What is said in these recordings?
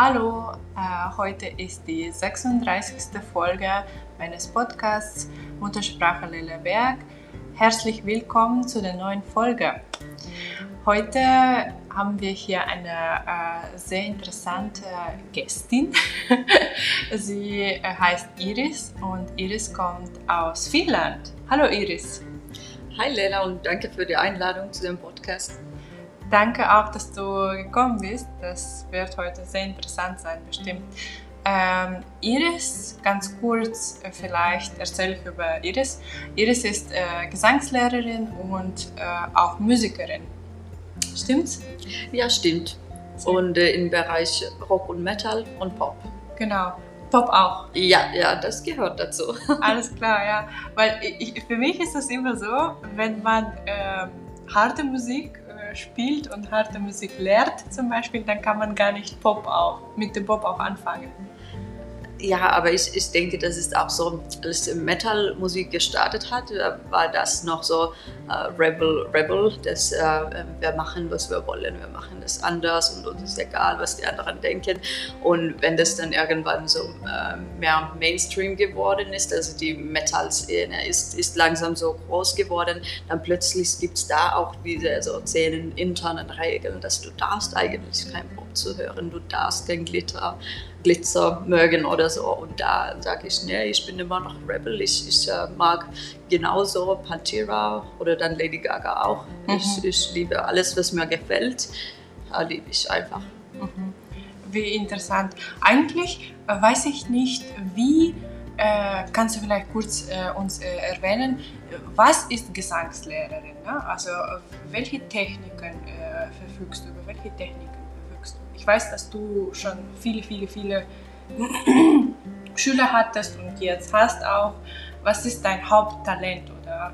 Hallo, äh, heute ist die 36. Folge meines Podcasts Muttersprache Lilleberg. Herzlich willkommen zu der neuen Folge. Heute haben wir hier eine äh, sehr interessante Gästin. Sie äh, heißt Iris und Iris kommt aus Finnland. Hallo Iris. Hi Lela und danke für die Einladung zu dem Podcast. Danke auch, dass du gekommen bist. Das wird heute sehr interessant sein, bestimmt. Ähm, Iris, ganz kurz äh, vielleicht erzähle ich über Iris. Iris ist äh, Gesangslehrerin und äh, auch Musikerin. Stimmt's? Ja, stimmt. Und äh, im Bereich Rock und Metal und Pop. Genau. Pop auch. Ja, ja, das gehört dazu. Alles klar, ja. Weil ich, für mich ist das immer so, wenn man ähm, harte Musik spielt und harte Musik lehrt zum Beispiel, dann kann man gar nicht Pop auch, mit dem Pop auch anfangen. Ja, aber ich, ich denke, das ist auch so, als Metal-Musik gestartet hat, war das noch so äh, Rebel, Rebel, dass äh, wir machen, was wir wollen, wir machen das anders und uns ist egal, was die anderen denken. Und wenn das dann irgendwann so äh, mehr Mainstream geworden ist, also die Metal-Szene ist, ist langsam so groß geworden, dann plötzlich gibt es da auch diese so zehn internen Regeln, dass du darfst eigentlich kein Pop zu hören, du darfst kein Glitter Glitzer mögen oder so. Und da sage ich, nee, ich bin immer noch Rebel. Ich, ich äh, mag genauso Pantera oder dann Lady Gaga auch. Mhm. Ich, ich liebe alles, was mir gefällt, äh, liebe ich einfach. Mhm. Wie interessant. Eigentlich äh, weiß ich nicht, wie äh, kannst du vielleicht kurz äh, uns äh, erwähnen, was ist Gesangslehrerin? Ne? Also welche Techniken äh, verfügst du, über welche Techniken ich weiß, dass du schon viele, viele, viele Schüler hattest und jetzt hast auch. Was ist dein Haupttalent oder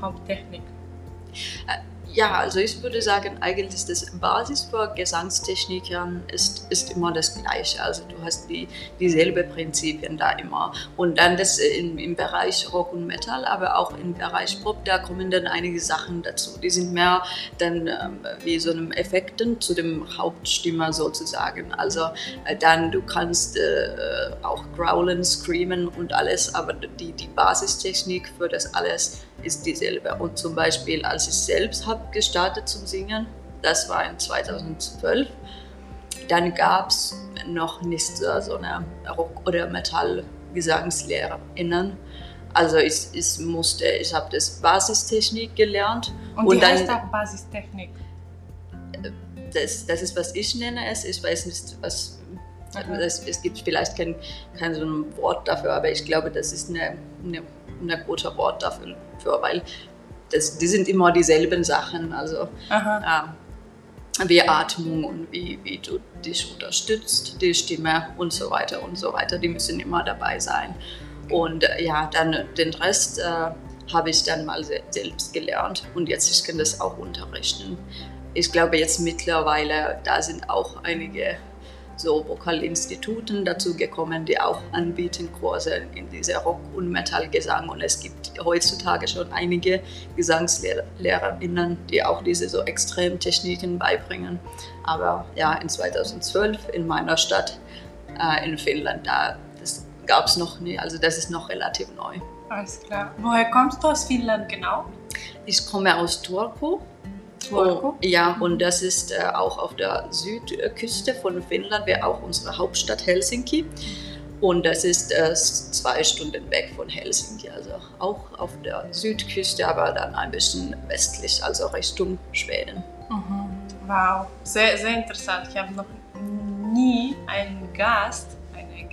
Haupttechnik? Äh, ja, also ich würde sagen, eigentlich das Basis für Gesangstechnikern ist, ist immer das Gleiche. Also du hast die, dieselbe Prinzipien da immer. Und dann das in, im Bereich Rock und Metal, aber auch im Bereich Pop, da kommen dann einige Sachen dazu. Die sind mehr dann ähm, wie so einem Effekten zu dem Hauptstimmer sozusagen. Also äh, dann du kannst äh, auch growlen, screamen und alles, aber die, die Basistechnik für das alles ist dieselbe. Und zum Beispiel, als ich selbst habe gestartet zum Singen, das war in 2012, dann gab es noch nicht so eine Rock- oder Metall-GesangslehrerInnen. Also ich, ich musste, ich habe das Basistechnik gelernt. Und, und die dann, heißt auch Basistechnik? Das, das ist, was ich nenne es. Ich weiß nicht, was es, es, gibt vielleicht kein, kein so ein Wort dafür, aber ich glaube, das ist eine, eine, ein guter Wort dafür, für, weil das, die sind immer dieselben Sachen. Also ja, wie Atmung und wie, wie du dich unterstützt, die Stimme und so weiter und so weiter, die müssen immer dabei sein. Und äh, ja, dann den Rest äh, habe ich dann mal selbst gelernt und jetzt ich kann das auch unterrichten. Ich glaube jetzt mittlerweile, da sind auch einige so Vokalinstituten dazu gekommen, die auch anbieten Kurse in dieser Rock- und Metallgesang. Und es gibt heutzutage schon einige Gesangslehrerinnen, die auch diese so Extremtechniken beibringen. Aber ja, in 2012 in meiner Stadt äh, in Finnland, da gab es noch nie, also das ist noch relativ neu. Alles klar. Woher kommst du aus Finnland genau? Ich komme aus Turku Oh, ja, und das ist äh, auch auf der Südküste von Finnland, wäre auch unsere Hauptstadt Helsinki. Und das ist äh, zwei Stunden weg von Helsinki, also auch auf der Südküste, aber dann ein bisschen westlich, also Richtung Schweden. Mhm. Wow, sehr, sehr interessant. Ich habe noch nie einen Gast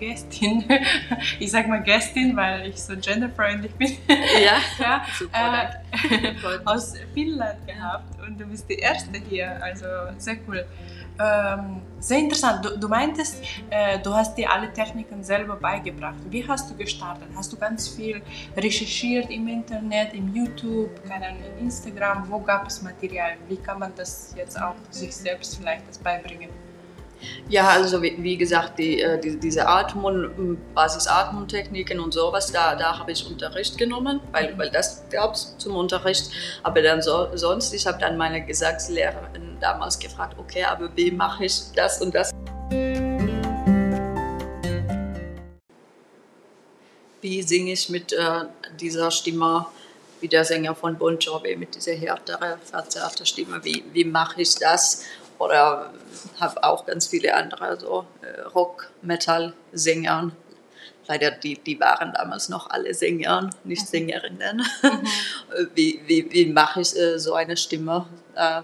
Gästin, ich sag mal Gästin, weil ich so genderfreundlich bin, ja, ja super, äh, aus Finnland gehabt und du bist die Erste hier, also sehr cool. Ähm, sehr interessant. Du, du meintest, äh, du hast dir alle Techniken selber beigebracht. Wie hast du gestartet? Hast du ganz viel recherchiert im Internet, im YouTube, keine in Instagram? Wo gab es Material? Wie kann man das jetzt auch sich selbst vielleicht das beibringen? Ja, also wie, wie gesagt, die, äh, die, diese Atmung, Basisatmungstechniken und sowas, da, da habe ich Unterricht genommen, weil, weil das gab es zum Unterricht. Aber dann so, sonst, ich habe dann meine Gesangslehrerin damals gefragt, okay, aber wie mache ich das und das? Wie singe ich mit äh, dieser Stimme? wie der Sänger von Bon Jovi mit dieser härteren, verzerrten Stimme, wie, wie mache ich das? Oder habe auch ganz viele andere so äh, Rock, Metal-Sängern. Leider, die, die waren damals noch alle Sänger, nicht mhm. Sängerinnen. Mhm. wie wie, wie mache ich äh, so eine Stimme? Äh,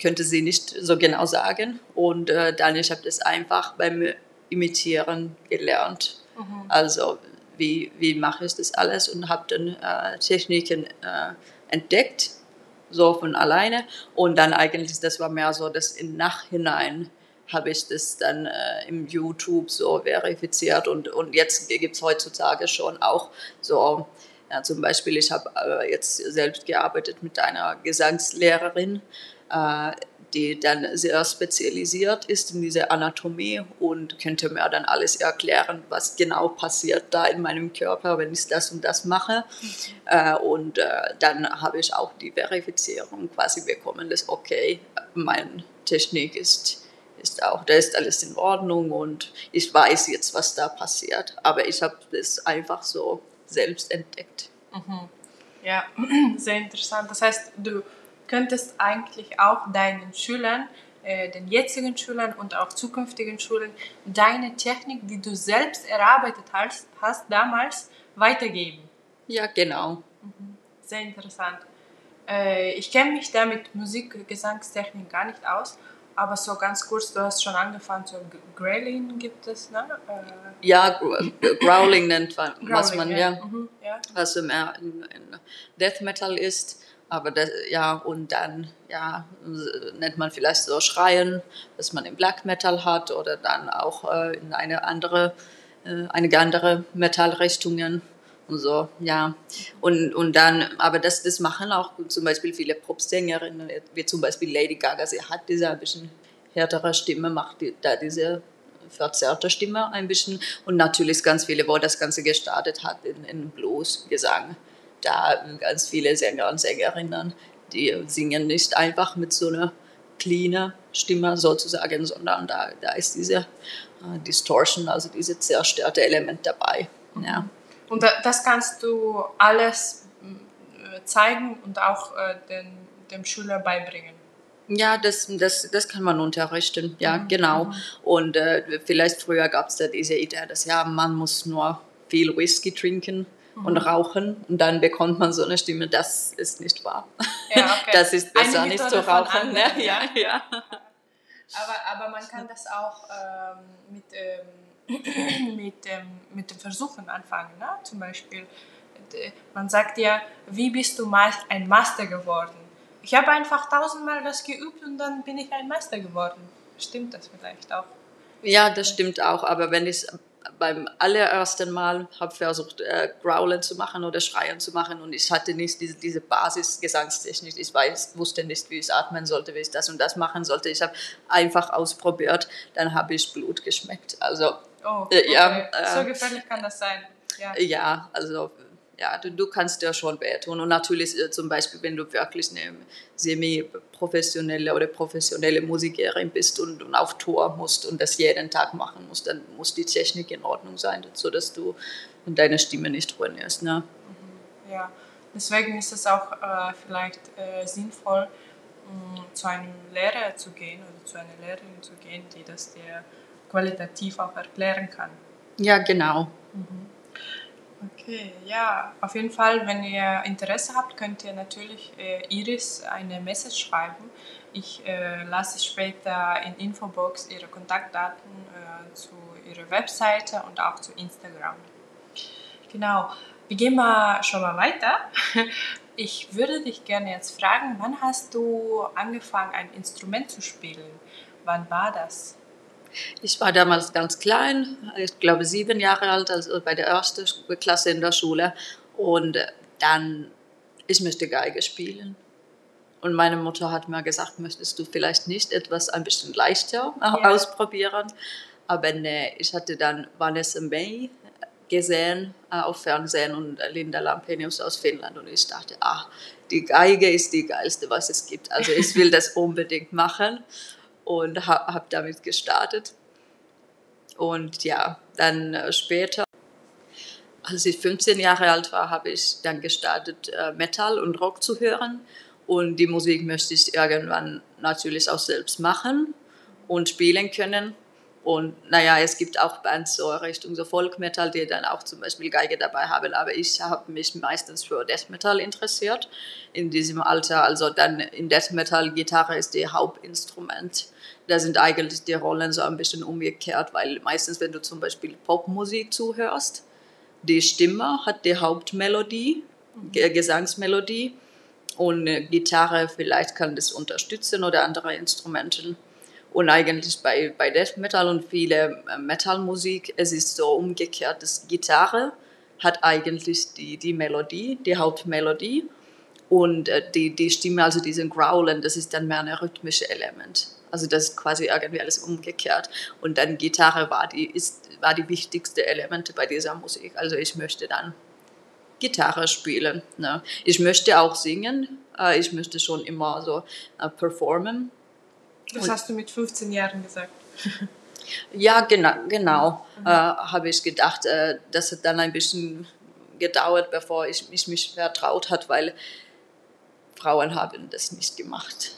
könnte sie nicht so genau sagen. Und äh, dann, ich habe das einfach beim Imitieren gelernt. Mhm. Also wie, wie mache ich das alles und habe dann Techniken entdeckt, so von alleine. Und dann eigentlich, das war mehr so, dass im Nachhinein habe ich das dann äh, im YouTube so verifiziert und, und jetzt gibt es heutzutage schon auch so, ja, zum Beispiel, ich habe äh, jetzt selbst gearbeitet mit einer Gesangslehrerin, äh, die dann sehr spezialisiert ist in dieser Anatomie und könnte mir dann alles erklären, was genau passiert da in meinem Körper, wenn ich das und das mache. Mhm. und äh, dann habe ich auch die Verifizierung quasi bekommen, dass okay, meine Technik ist ist auch, da ist alles in Ordnung und ich weiß jetzt, was da passiert. Aber ich habe das einfach so selbst entdeckt. Mhm. Ja, sehr interessant. Das heißt, du könntest eigentlich auch deinen Schülern, äh, den jetzigen Schülern und auch zukünftigen Schülern deine Technik, die du selbst erarbeitet hast, hast damals, weitergeben. Ja, genau. Mhm. Sehr interessant. Äh, ich kenne mich da mit Musik, Gesangstechnik gar nicht aus, aber so ganz kurz, du hast schon angefangen, so Growling gibt es, ne? Äh, ja, Growling nennt man, Growling, was man, ja, ja, mhm, ja. was in, in Death Metal ist. Aber das, ja, und dann ja, nennt man vielleicht so Schreien, was man im Black Metal hat oder dann auch äh, in eine andere, äh, einige andere Metallrichtungen und so, ja. Und, und dann, aber das, das machen auch zum Beispiel viele Popsängerinnen, wie zum Beispiel Lady Gaga, sie hat diese ein bisschen härtere Stimme, macht die, da diese verzerrte Stimme ein bisschen. Und natürlich ganz viele, wo das Ganze gestartet hat in, in Blues-Gesang da ganz viele Sänger und Sängerinnen, die singen nicht einfach mit so einer cleaner Stimme sozusagen, sondern da, da ist diese äh, Distortion, also diese zerstörte Element dabei. Ja. Und das kannst du alles äh, zeigen und auch äh, den, dem Schüler beibringen. Ja, das, das, das kann man unterrichten, ja, mhm. genau. Mhm. Und äh, vielleicht früher gab es da diese Idee, dass ja, man muss nur viel Whisky trinken mhm. Und rauchen und dann bekommt man so eine Stimme, das ist nicht wahr. Ja, okay. Das ist besser nicht zu rauchen. Ne? Ja, ja. Aber, aber man kann das auch ähm, mit, ähm, mit, dem, mit dem Versuchen anfangen. Ne? Zum Beispiel, man sagt ja, wie bist du ein Master geworden? Ich habe einfach tausendmal das geübt und dann bin ich ein Master geworden. Stimmt das vielleicht auch? Ja, das stimmt auch, aber wenn ich beim allerersten Mal habe versucht, äh, Growlen zu machen oder Schreien zu machen und ich hatte nicht diese, diese Basis-Gesangstechnik. Ich weiß, wusste nicht, wie ich atmen sollte, wie ich das und das machen sollte. Ich habe einfach ausprobiert, dann habe ich Blut geschmeckt. Also, oh, äh, okay. ja, äh, so gefährlich kann das sein. Ja, ja also ja, du, du kannst dir schon wehtun. Und natürlich äh, zum Beispiel, wenn du wirklich eine semi-professionelle oder professionelle Musikerin bist und, und auf Tour musst und das jeden Tag machen musst, dann muss die Technik in Ordnung sein, sodass du deine Stimme nicht ruinierst. Ne? Mhm, ja, deswegen ist es auch äh, vielleicht äh, sinnvoll, mh, mm, zu einem Lehrer zu gehen oder zu einer Lehrerin zu gehen, die das dir qualitativ auch erklären kann. Ja, genau. Mhm. Okay, ja, auf jeden Fall, wenn ihr Interesse habt, könnt ihr natürlich äh, Iris eine Message schreiben. Ich äh, lasse später in Infobox ihre Kontaktdaten äh, zu ihrer Webseite und auch zu Instagram. Genau, wir gehen mal schon mal weiter. Ich würde dich gerne jetzt fragen, wann hast du angefangen, ein Instrument zu spielen? Wann war das? Ich war damals ganz klein, ich glaube sieben Jahre alt, also bei der ersten Klasse in der Schule. Und dann, ich möchte Geige spielen. Und meine Mutter hat mir gesagt, möchtest du vielleicht nicht etwas ein bisschen leichter ja. ausprobieren? Aber nee, ich hatte dann Vanessa May gesehen äh, auf Fernsehen und Linda Lampenius aus Finnland und ich dachte, ah, die Geige ist die geilste, was es gibt. Also ich will das unbedingt machen und habe hab damit gestartet. Und ja, dann äh, später als ich 15 Jahre alt war, habe ich dann gestartet, äh, Metal und Rock zu hören. Und die Musik möchte ich irgendwann natürlich auch selbst machen und spielen können. Und naja, es gibt auch Bands so Richtung so Folk Metal, die dann auch zum Beispiel Geige dabei haben. Aber ich habe mich meistens für Death Metal interessiert in diesem Alter. Also dann in Death Metal Gitarre ist die Hauptinstrument. Da sind eigentlich die Rollen so ein bisschen umgekehrt, weil meistens, wenn du zum Beispiel Popmusik zuhörst, die Stimme hat die Hauptmelodie, mhm. Gesangsmelodie und Gitarre vielleicht kann das unterstützen oder andere Instrumente. Und eigentlich bei, bei Death Metal und viele äh, Metalmusik, es ist so umgekehrt, dass Gitarre hat eigentlich die, die Melodie, die Hauptmelodie und äh, die, die Stimme, also diesen Growlen, das ist dann mehr ein rhythmisches Element. Also das ist quasi irgendwie alles umgekehrt. Und dann Gitarre war die, ist, war die wichtigste Elemente bei dieser Musik. Also ich möchte dann Gitarre spielen. Ne? Ich möchte auch singen. Äh, ich möchte schon immer so performen. Das hast du mit 15 Jahren gesagt. ja, genau, genau. Mhm. Äh, habe ich gedacht. Äh, das hat dann ein bisschen gedauert, bevor ich, ich mich vertraut hat, weil Frauen haben das nicht gemacht.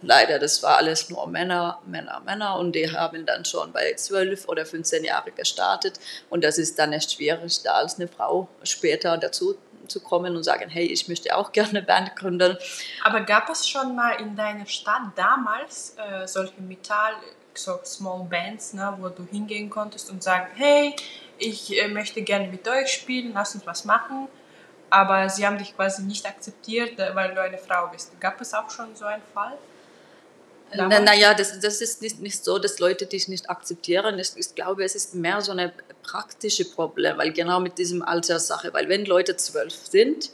Leider, das war alles nur Männer, Männer, Männer und die haben dann schon bei 12 oder 15 Jahren gestartet und das ist dann echt schwierig, da als eine Frau später dazu zu kommen und sagen, hey, ich möchte auch gerne eine Band gründen. Aber gab es schon mal in deiner Stadt damals äh, solche Metall, so Small Bands, ne, wo du hingehen konntest und sagen, hey, ich äh, möchte gerne mit euch spielen, lass uns was machen. Aber sie haben dich quasi nicht akzeptiert, äh, weil du eine Frau bist. Gab es auch schon so einen Fall? Naja, das, das ist nicht, nicht so, dass Leute dich nicht akzeptieren. Ich, ich glaube, es ist mehr so ein praktisches Problem, weil genau mit diesem Alterssache, weil wenn Leute zwölf sind,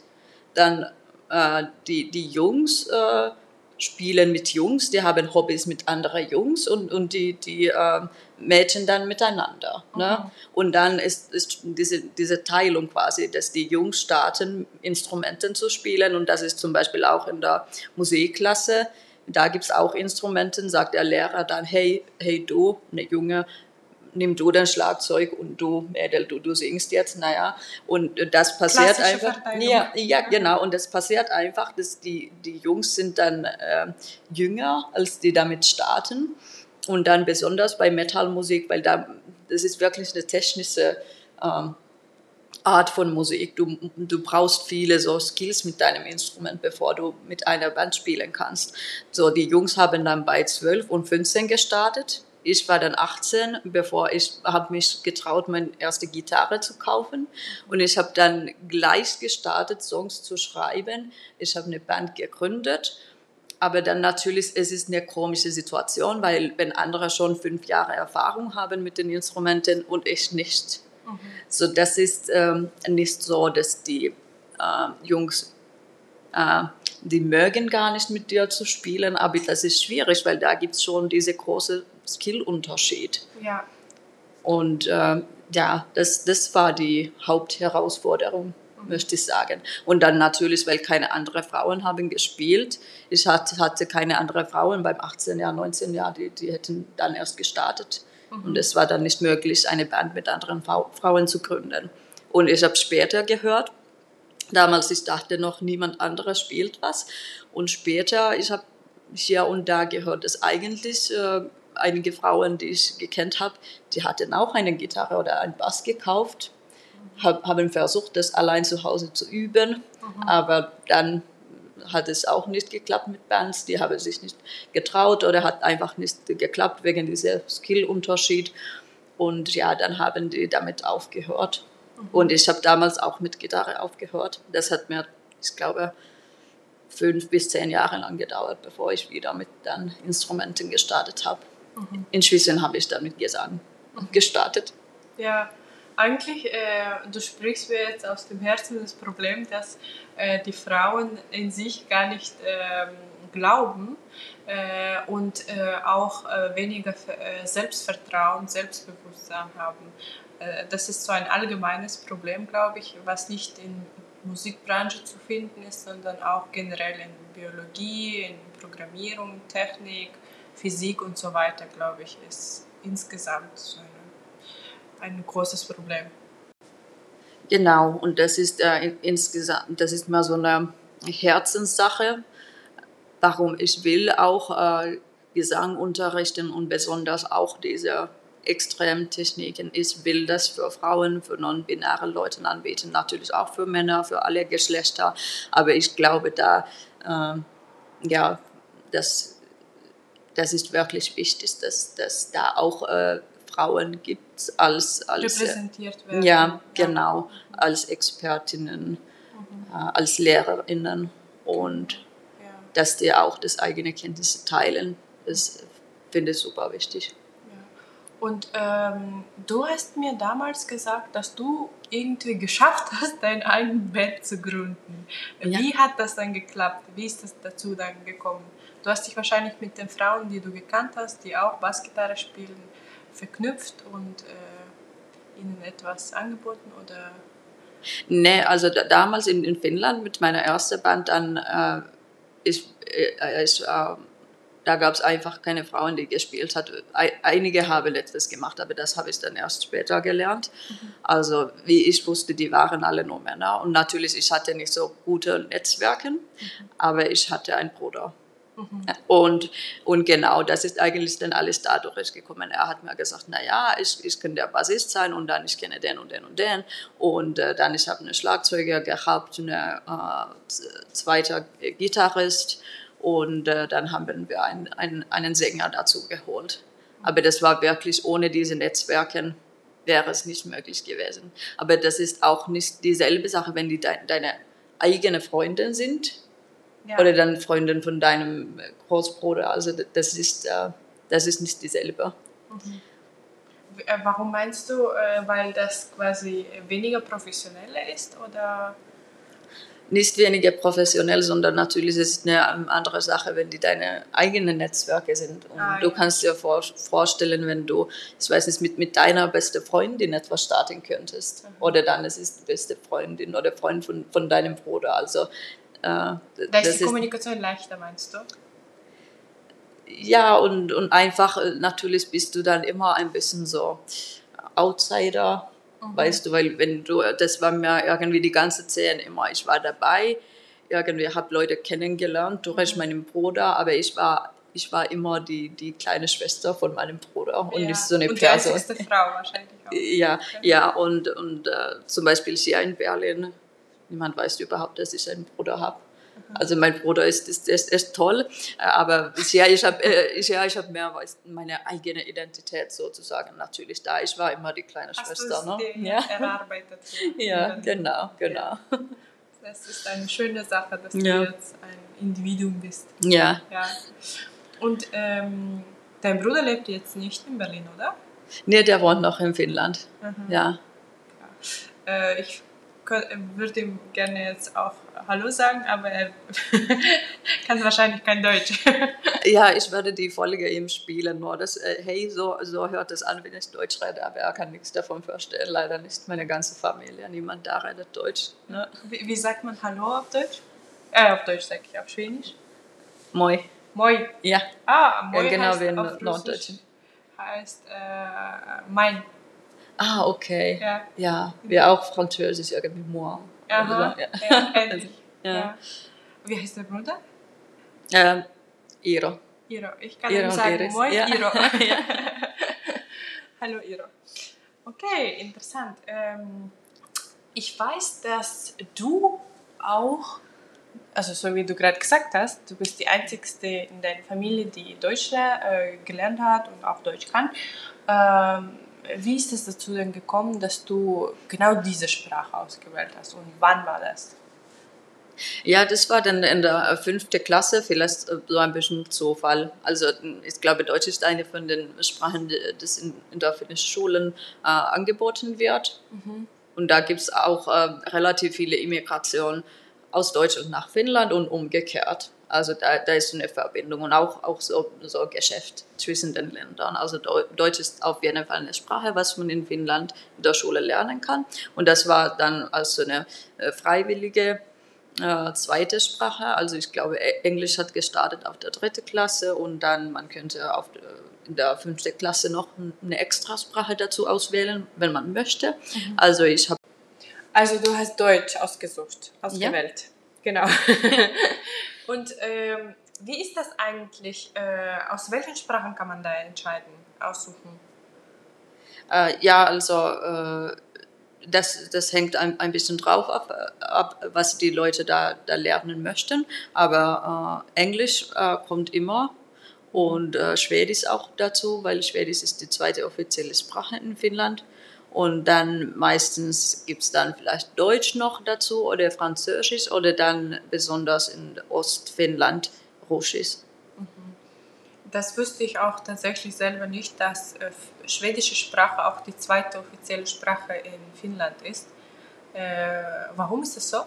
dann äh, die, die Jungs äh, spielen mit Jungs, die haben Hobbys mit anderen Jungs und, und die, die äh, Mädchen dann miteinander. Okay. Ne? Und dann ist, ist diese, diese Teilung quasi, dass die Jungs starten, Instrumenten zu spielen und das ist zum Beispiel auch in der Musikklasse da gibt es auch Instrumente, sagt der Lehrer dann, hey, hey du, eine Junge, nimm du dein Schlagzeug und du, Mädel, du, du singst jetzt, naja. Und das passiert Klassische einfach. Ja, ja, genau. Und das passiert einfach, dass die, die Jungs sind dann äh, jünger, als die damit starten. Und dann besonders bei Metalmusik, weil da, das ist wirklich eine technische ähm, Art von Musik. Du, du brauchst viele so Skills mit deinem Instrument, bevor du mit einer Band spielen kannst. So, die Jungs haben dann bei 12 und 15 gestartet. Ich war dann 18, bevor ich habe mich getraut, meine erste Gitarre zu kaufen. Und ich habe dann gleich gestartet, Songs zu schreiben. Ich habe eine Band gegründet. Aber dann natürlich, es ist eine komische Situation, weil wenn andere schon fünf Jahre Erfahrung haben mit den Instrumenten und ich nicht, Mhm. So, das ist ähm, nicht so, dass die äh, Jungs, äh, die mögen gar nicht mit dir zu spielen, aber das ist schwierig, weil da gibt es schon diese große Skillunterschied. Ja. Und äh, ja, das, das war die Hauptherausforderung mhm. möchte ich sagen. Und dann natürlich, weil keine anderen Frauen haben gespielt. Ich hatte, hatte keine anderen Frauen beim 18 Jahr, 19 Jahr, die, die hätten dann erst gestartet. Und es war dann nicht möglich, eine Band mit anderen Frauen zu gründen. Und ich habe später gehört, damals ich dachte noch, niemand anderes spielt was. Und später, ich habe hier und da gehört, dass eigentlich äh, einige Frauen, die ich gekannt habe, die hatten auch eine Gitarre oder einen Bass gekauft, hab, haben versucht, das allein zu Hause zu üben, mhm. aber dann hat es auch nicht geklappt mit Bands, die haben sich nicht getraut oder hat einfach nicht geklappt wegen dieser Skillunterschied. Und ja, dann haben die damit aufgehört. Mhm. Und ich habe damals auch mit Gitarre aufgehört. Das hat mir, ich glaube, fünf bis zehn Jahre lang gedauert, bevor ich wieder mit dann Instrumenten gestartet habe. Mhm. Inzwischen habe ich dann mit Gesang gestartet. Ja, eigentlich, äh, du sprichst mir jetzt aus dem Herzen das Problem, dass äh, die Frauen in sich gar nicht äh, glauben äh, und äh, auch äh, weniger Selbstvertrauen, Selbstbewusstsein haben. das ist so ein allgemeines Problem, glaube ich, was nicht in Musikbranche zu finden ist, sondern auch generell in Biologie, in Programmierung, Technik, Physik und so weiter, glaube ich, ist insgesamt ein großes Problem. Genau, und das ist äh, insgesamt, das ist mal so eine Herzenssache, warum ich will auch äh, Gesang unterrichten und besonders auch diese Extremtechniken. Ich will das für Frauen, für non-binäre Leute anbieten, natürlich auch für Männer, für alle Geschlechter. Aber ich glaube, da, äh, ja, das, das ist wirklich wichtig, dass, dass da auch äh, Frauen gibt als, als repräsentiert werden. Ja, genau, als Expertinnen, mhm. äh, als Lehrerinnen und ja. dass die auch das eigene Kenntnisse teilen. Das finde ich super wichtig. Und ähm, du hast mir damals gesagt, dass du irgendwie geschafft hast, dein eigenes Band zu gründen. Ja. Wie hat das dann geklappt? Wie ist das dazu dann gekommen? Du hast dich wahrscheinlich mit den Frauen, die du gekannt hast, die auch Bassgitarre spielen, verknüpft und äh, ihnen etwas angeboten oder? Nee, also da, damals in, in Finnland mit meiner ersten Band dann äh, ich, äh, ich äh, da gab es einfach keine Frauen, die gespielt hat. Einige haben letztes gemacht, aber das habe ich dann erst später gelernt. Mhm. Also wie ich wusste, die waren alle nur Männer. Und natürlich, ich hatte nicht so gute Netzwerke, mhm. aber ich hatte einen Bruder. Mhm. Und, und genau, das ist eigentlich dann alles dadurch gekommen. Er hat mir gesagt, naja, ich, ich kann der Bassist sein und dann ich kenne den und den und den. Und äh, dann ich habe eine Schlagzeuger gehabt, eine äh, zweiter Gitarrist und äh, dann haben wir ein, ein, einen Sänger dazu geholt. Aber das war wirklich ohne diese Netzwerke wäre es nicht möglich gewesen. Aber das ist auch nicht dieselbe Sache, wenn die de deine eigene Freundin sind ja. oder dann Freundin von deinem Großbruder. Also das ist, äh, das ist nicht dieselbe. Mhm. Äh, warum meinst du, äh, weil das quasi weniger professioneller ist oder? nicht weniger professionell, sondern natürlich ist es eine andere Sache, wenn die deine eigenen Netzwerke sind. Und ah, du ja. kannst dir vor, vorstellen, wenn du, ich weiß nicht, mit, mit deiner besten Freundin etwas starten könntest. Mhm. Oder dann es ist die beste Freundin oder Freund von, von deinem Bruder. Also, äh, da ist die Kommunikation leichter, meinst du? Ja, und, und einfach, äh, natürlich bist du dann immer ein bisschen so Outsider Mhm. Weißt du, weil wenn du, das war mir irgendwie die ganze Zeit immer, ich war dabei, irgendwie habe Leute kennengelernt durch mhm. meinen Bruder, aber ich war ich war immer die, die kleine Schwester von meinem Bruder und ja. nicht so eine und Person. Die Frau wahrscheinlich auch. Ja, ja und, und äh, zum Beispiel hier in Berlin, niemand weiß überhaupt, dass ich einen Bruder habe. Also mein Bruder ist, ist, ist, ist toll, aber ja, ich habe äh, ja, ich hab mehr meine eigene Identität sozusagen natürlich da. Ich war immer die kleine Hast Schwester. Ne? Ja. erarbeitet. ja, genau, genau. Ja. Das ist eine schöne Sache, dass ja. du jetzt ein Individuum bist. Ja. ja. Und ähm, dein Bruder lebt jetzt nicht in Berlin, oder? Nee, der wohnt noch in Finnland. Mhm. Ja. ja. Äh, ich würde ihm gerne jetzt auch Hallo sagen, aber er kann wahrscheinlich kein Deutsch. ja, ich werde die Folge ihm spielen, nur das, äh, hey, so, so hört es an, wenn ich Deutsch rede, aber er kann nichts davon verstehen, leider nicht. Meine ganze Familie, niemand da redet Deutsch. Ne? Wie, wie, sagt man Hallo auf Deutsch? Äh, auf Deutsch sage ich, auf Schwedisch? Moi. Moi. Ja. Ah, Moi ja, genau heißt wie in Norddeutschen. Heißt äh, mein. Ah, okay. Ja. ja, wie auch Französisch irgendwie moi. Aha, ja. ja, ähnlich. Ja. Wie heißt der Bruder? Ähm, Iro. Iro. Ich kann Iro ihm sagen, ja. Iro. Hallo Iro. Okay, interessant. Ähm, ich weiß, dass du auch, also so wie du gerade gesagt hast, du bist die Einzige in deiner Familie, die Deutsch äh, gelernt hat und auch Deutsch kann. Ähm, wie ist es dazu denn gekommen, dass du genau diese Sprache ausgewählt hast und wann war das? Ja, das war dann in der fünften Klasse, vielleicht so ein bisschen Zufall. Also ich glaube, Deutsch ist eine von den Sprachen, die in, in der finnischen Schulen äh, angeboten wird. Mhm. Und da gibt es auch äh, relativ viele Immigrationen aus Deutschland nach Finnland und umgekehrt. Also da, da ist eine Verbindung und auch, auch so, so Geschäft zwischen den Ländern. Also Deutsch ist auf jeden Fall eine Sprache, was man in Finnland in der Schule lernen kann. Und das war dann als so eine äh, freiwillige äh, zweite Sprache. Also ich glaube, e-, Englisch hat gestartet auf der dritten Klasse und dann man könnte auf der, in der fünften Klasse noch eine Extrasprache dazu auswählen, wenn man möchte. Mhm. Also ich habe Also du hast Deutsch ausgesucht, ausgewählt. Ja. Genau. Und ähm, wie ist das eigentlich? Äh, aus welchen Sprachen kann man da entscheiden, aussuchen? Äh, ja, also äh, das, das hängt ein, ein bisschen drauf ab, ab, was die Leute da, da lernen möchten. Aber äh, Englisch äh, kommt immer und äh, Schwedisch auch dazu, weil Schwedisch ist die zweite offizielle Sprache in Finnland. Und dann meistens gibt es dann vielleicht Deutsch noch dazu oder Französisch oder dann besonders in Ostfinnland Russisch. Mhm. Das wüsste ich auch tatsächlich selber nicht, dass äh, schwedische Sprache auch die zweite offizielle Sprache in Finnland ist. Äh, warum ist das so?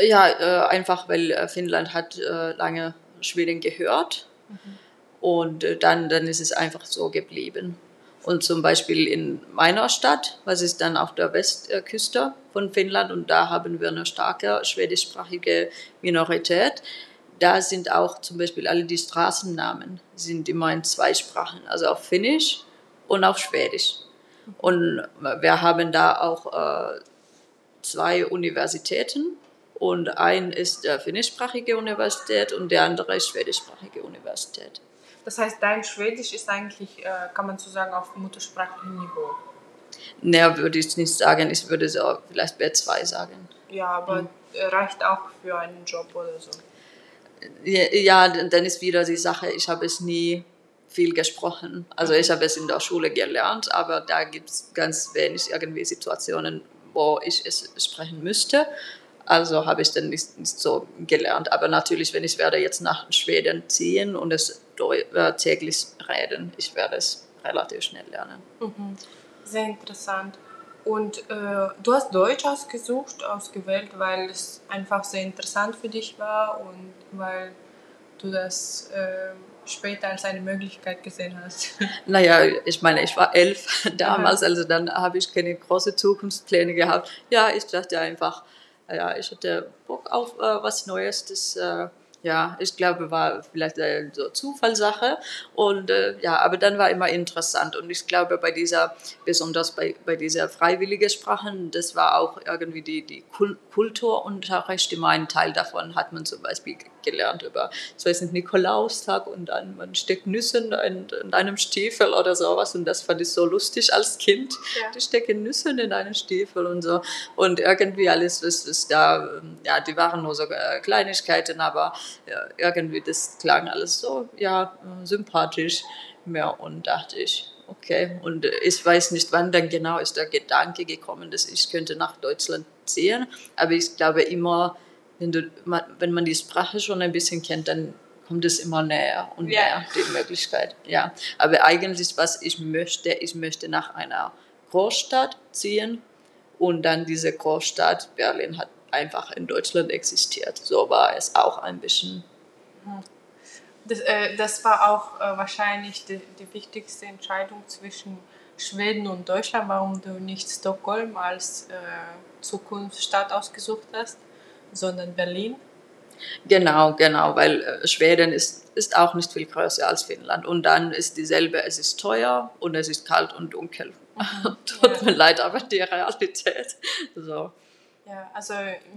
Ja, äh, einfach weil äh, Finnland hat äh, lange Schweden gehört mhm. und äh, dann, dann ist es einfach so geblieben. Und zum Beispiel in meiner Stadt, was ist dann auf der Westküste von Finnland, und da haben wir eine starke schwedischsprachige Minorität. Da sind auch zum Beispiel alle die Straßennamen sind immer in zwei Sprachen, also auf Finnisch und auf Schwedisch. Und wir haben da auch äh, zwei Universitäten und ein ist der finnischsprachige Universität und der andere ist schwedischsprachige Universität. Das heißt, dein Schwedisch ist eigentlich, äh, kann man so sagen, auf muttersprachlichem Niveau? Ne, würde ich nicht sagen. Ich würde so vielleicht B2 sagen. Ja, aber mhm. reicht auch für einen Job oder so? Ja, dann ist wieder die Sache, ich habe es nie viel gesprochen. Also ich habe es in der Schule gelernt, aber da gibt es ganz wenig irgendwie Situationen, wo ich es sprechen müsste. Also habe ich dann nicht, nicht, so gelernt. Aber natürlich, wenn ich werde jetzt nach Schweden ziehen und es täglich reden, ich werde es relativ schnell lernen. Mhm. Sehr interessant. Und äh, du hast Deutsch ausgesucht, ausgewählt, weil es einfach sehr interessant für dich war und weil du das äh, später als eine Möglichkeit gesehen hast? Naja, ich meine, ich war elf damals, also dann habe ich keine großen Zukunftspläne gehabt. Ja, ich dachte einfach, ja, ich hatte Bock auf äh, was Neues, das äh, ja, ich glaube, war vielleicht eine so Zufallssache. Und äh, ja, aber dann war immer interessant. Und ich glaube, bei dieser, besonders bei, bei dieser freiwilligen Sprachen, das war auch irgendwie die, die Kulturunterricht. Immer ein Teil davon hat man zum Beispiel gelernt über, ich weiß nicht, Nikolaustag und dann man steckt Nüsse in, in, einem Stiefel oder sowas. Und das fand ich so lustig als Kind. Ja. Die stecken Nüsse in einem Stiefel und so. Und irgendwie alles, was, was da, ja, die waren nur so äh, Kleinigkeiten, aber ja, irgendwie das klang alles so, ja, sympathisch mehr und dachte ich, okay. Und ich weiß nicht, wann dann genau ist der Gedanke gekommen, dass ich könnte nach Deutschland ziehen, aber ich glaube immer, wenn, du, wenn man die Sprache schon ein bisschen kennt, dann kommt es immer näher und näher, yeah. die Möglichkeit. Ja. Aber eigentlich, was ich möchte, ich möchte nach einer Großstadt ziehen und dann diese Großstadt, Berlin hat einfach in Deutschland existiert. So war es auch ein bisschen. Das, äh, das war auch äh, wahrscheinlich die, die, wichtigste Entscheidung zwischen Schweden und Deutschland, warum du nicht Stockholm als äh, Zukunftsstadt ausgesucht hast, sondern Berlin. Genau, genau, weil äh, Schweden ist, ist auch nicht viel größer als Finnland. Und dann ist dieselbe, es ist teuer und es ist kalt und dunkel. Mhm. Tut ja. mir leid, aber die Realität. So. Ja, also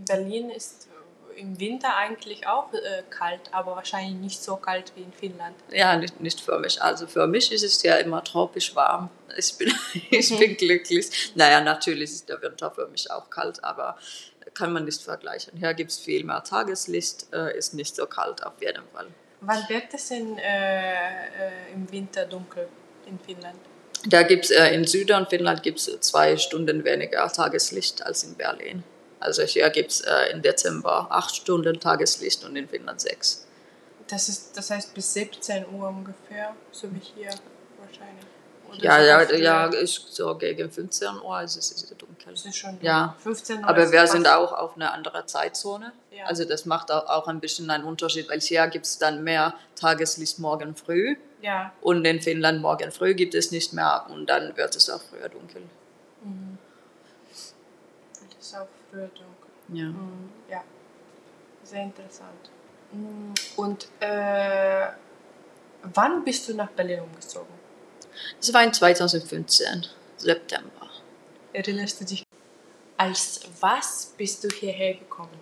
Berlin ist im Winter eigentlich auch äh, kalt, aber wahrscheinlich nicht so kalt wie in Finnland. Ja, nicht, nicht für mich. Also für mich ist es ja immer tropisch warm. Ich bin, ich bin glücklich. Naja, natürlich ist der Winter für mich auch kalt, aber kann man nicht vergleichen. Hier gibt es viel mehr Tageslicht, äh, ist nicht so kalt auf jeden Fall. Wann wird es in, äh, äh im Winter dunkel in Finnland? Da gibt es äh, in Süden Finnland gibt's zwei Stunden weniger Tageslicht als in Berlin. Also hier gibt es äh, im Dezember acht Stunden Tageslicht und in Finnland sechs. Das, ist, das heißt bis 17 Uhr ungefähr, so wie hier wahrscheinlich. Oder ja, so ja, ja, ist so gegen 15 Uhr, also es ist dunkel. Es ist schon ja. 15 Uhr. Aber wir sind auch auf einer anderen Zeitzone. Ja. Also das macht auch ein bisschen einen Unterschied, weil hier gibt es dann mehr Tageslicht morgen früh. Ja. Und in Finnland morgen früh gibt es nicht mehr und dann wird es auch früher dunkel. Mhm. Das ist auch dunkel. Ja. Mhm. ja. Sehr interessant. Mhm. Und äh, wann bist du nach Berlin umgezogen? Das war in 2015, September. Erinnerst du dich? Als was bist du hierher gekommen?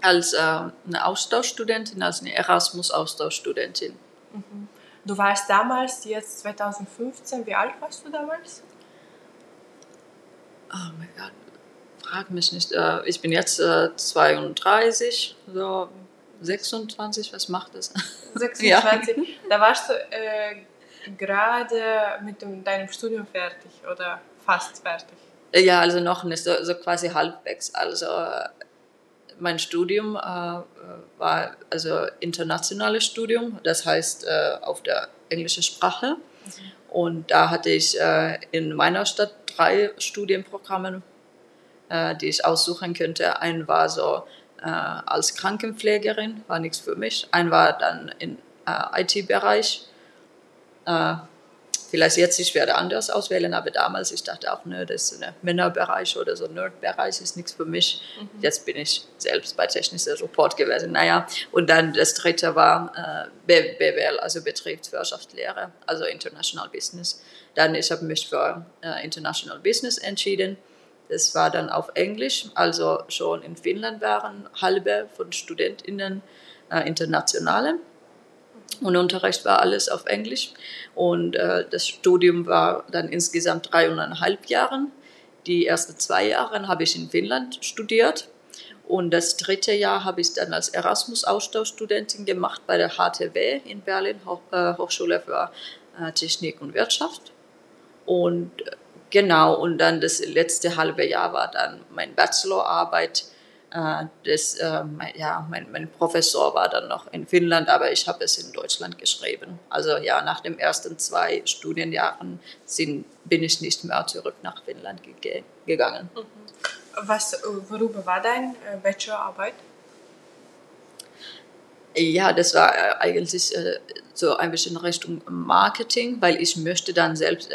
Als äh, eine Austauschstudentin, als eine Erasmus-Austauschstudentin. Mhm. Du warst damals, jetzt 2015, wie alt warst du damals? Oh mein Gott, frag mich nicht. Äh, ich bin jetzt äh, 32, so 26, was macht das? 26. ja. Da warst du äh, gerade mit dem, deinem Studium fertig oder fast fertig? Ja, also noch nicht, so, so quasi halbwegs. Also äh, mein Studium äh, war also internationales Studium, das heißt äh, auf der englischen Sprache. Mhm. Und da hatte ich äh, in meiner Stadt drei Studienprogramme, äh, die ich aussuchen könnte. Ein war so äh, als Krankenpflegerin, war nichts für mich. Ein war dann im äh, IT-Bereich vielleicht jetzt, ich werde anders auswählen, aber damals, ich dachte auch, ne, das ist ein Männerbereich oder so ein Nerdbereich ist nichts für mich. Mhm. Jetzt bin ich selbst bei technischer Support gewesen. Naja, und dann das dritte war äh, BWL, also Betriebswirtschaftslehre, also International Business. Dann, ich habe mich für äh, International Business entschieden. Das war dann auf Englisch, also schon in Finnland waren halbe von StudentInnen äh, internationale und Unterricht war alles auf Englisch. Und äh, das Studium war dann insgesamt dreieinhalb Jahre. Die ersten zwei Jahre habe ich in Finnland studiert. Und das dritte Jahr habe ich dann als Erasmus-Austauschstudentin gemacht bei der HTW in Berlin, äh, Hochschule für äh, Technik und Wirtschaft. Und äh, genau, und dann das letzte halbe Jahr war dann meine Bachelorarbeit äh, das, äh, ja, mein, mein, Professor war dann noch in Finnland, aber ich habe es in Deutschland geschrieben. Also ja, nach den ersten zwei Studienjahren sind, bin ich nicht mehr zurück nach Finnland ge gegangen. Mhm. Was, worüber war deine äh, Bachelorarbeit? Ja, das war äh, eigentlich so ein bisschen Richtung Marketing, weil ich möchte dann selbst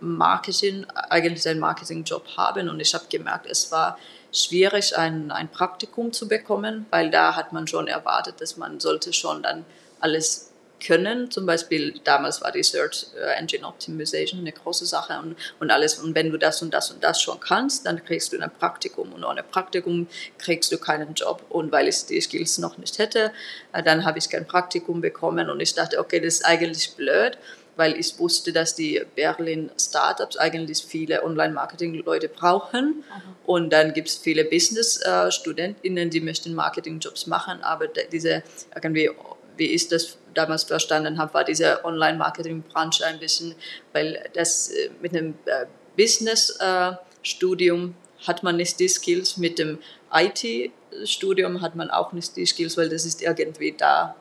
Marketing, eigentlich einen Marketingjob haben und ich habe gemerkt, es war schwierig, ein, ein Praktikum zu bekommen, weil da hat man schon erwartet, dass man sollte schon dann alles können. Zum Beispiel damals war die Search äh, Engine Optimization eine große Sache und, und alles. Und wenn du das und das und das schon kannst, dann kriegst du ein Praktikum. Und ohne Praktikum kriegst du keinen Job. Und weil ich die Skills noch nicht hätte, äh, dann habe ich kein Praktikum bekommen. Und ich dachte, okay, das ist eigentlich blöd weil ich wusste, dass die Berlin Startups eigentlich viele Online-Marketing-Leute brauchen. Aha. Und dann gibt es viele Business-StudentInnen, die möchten Marketing-Jobs machen, aber diese irgendwie, wie ich das damals verstanden habe, war diese Online-Marketing-Branche ein bisschen, weil das äh, mit einem äh, Business-Studium hat man nicht die Skills, mit dem IT-Studium hat man auch nicht die Skills, weil das ist irgendwie da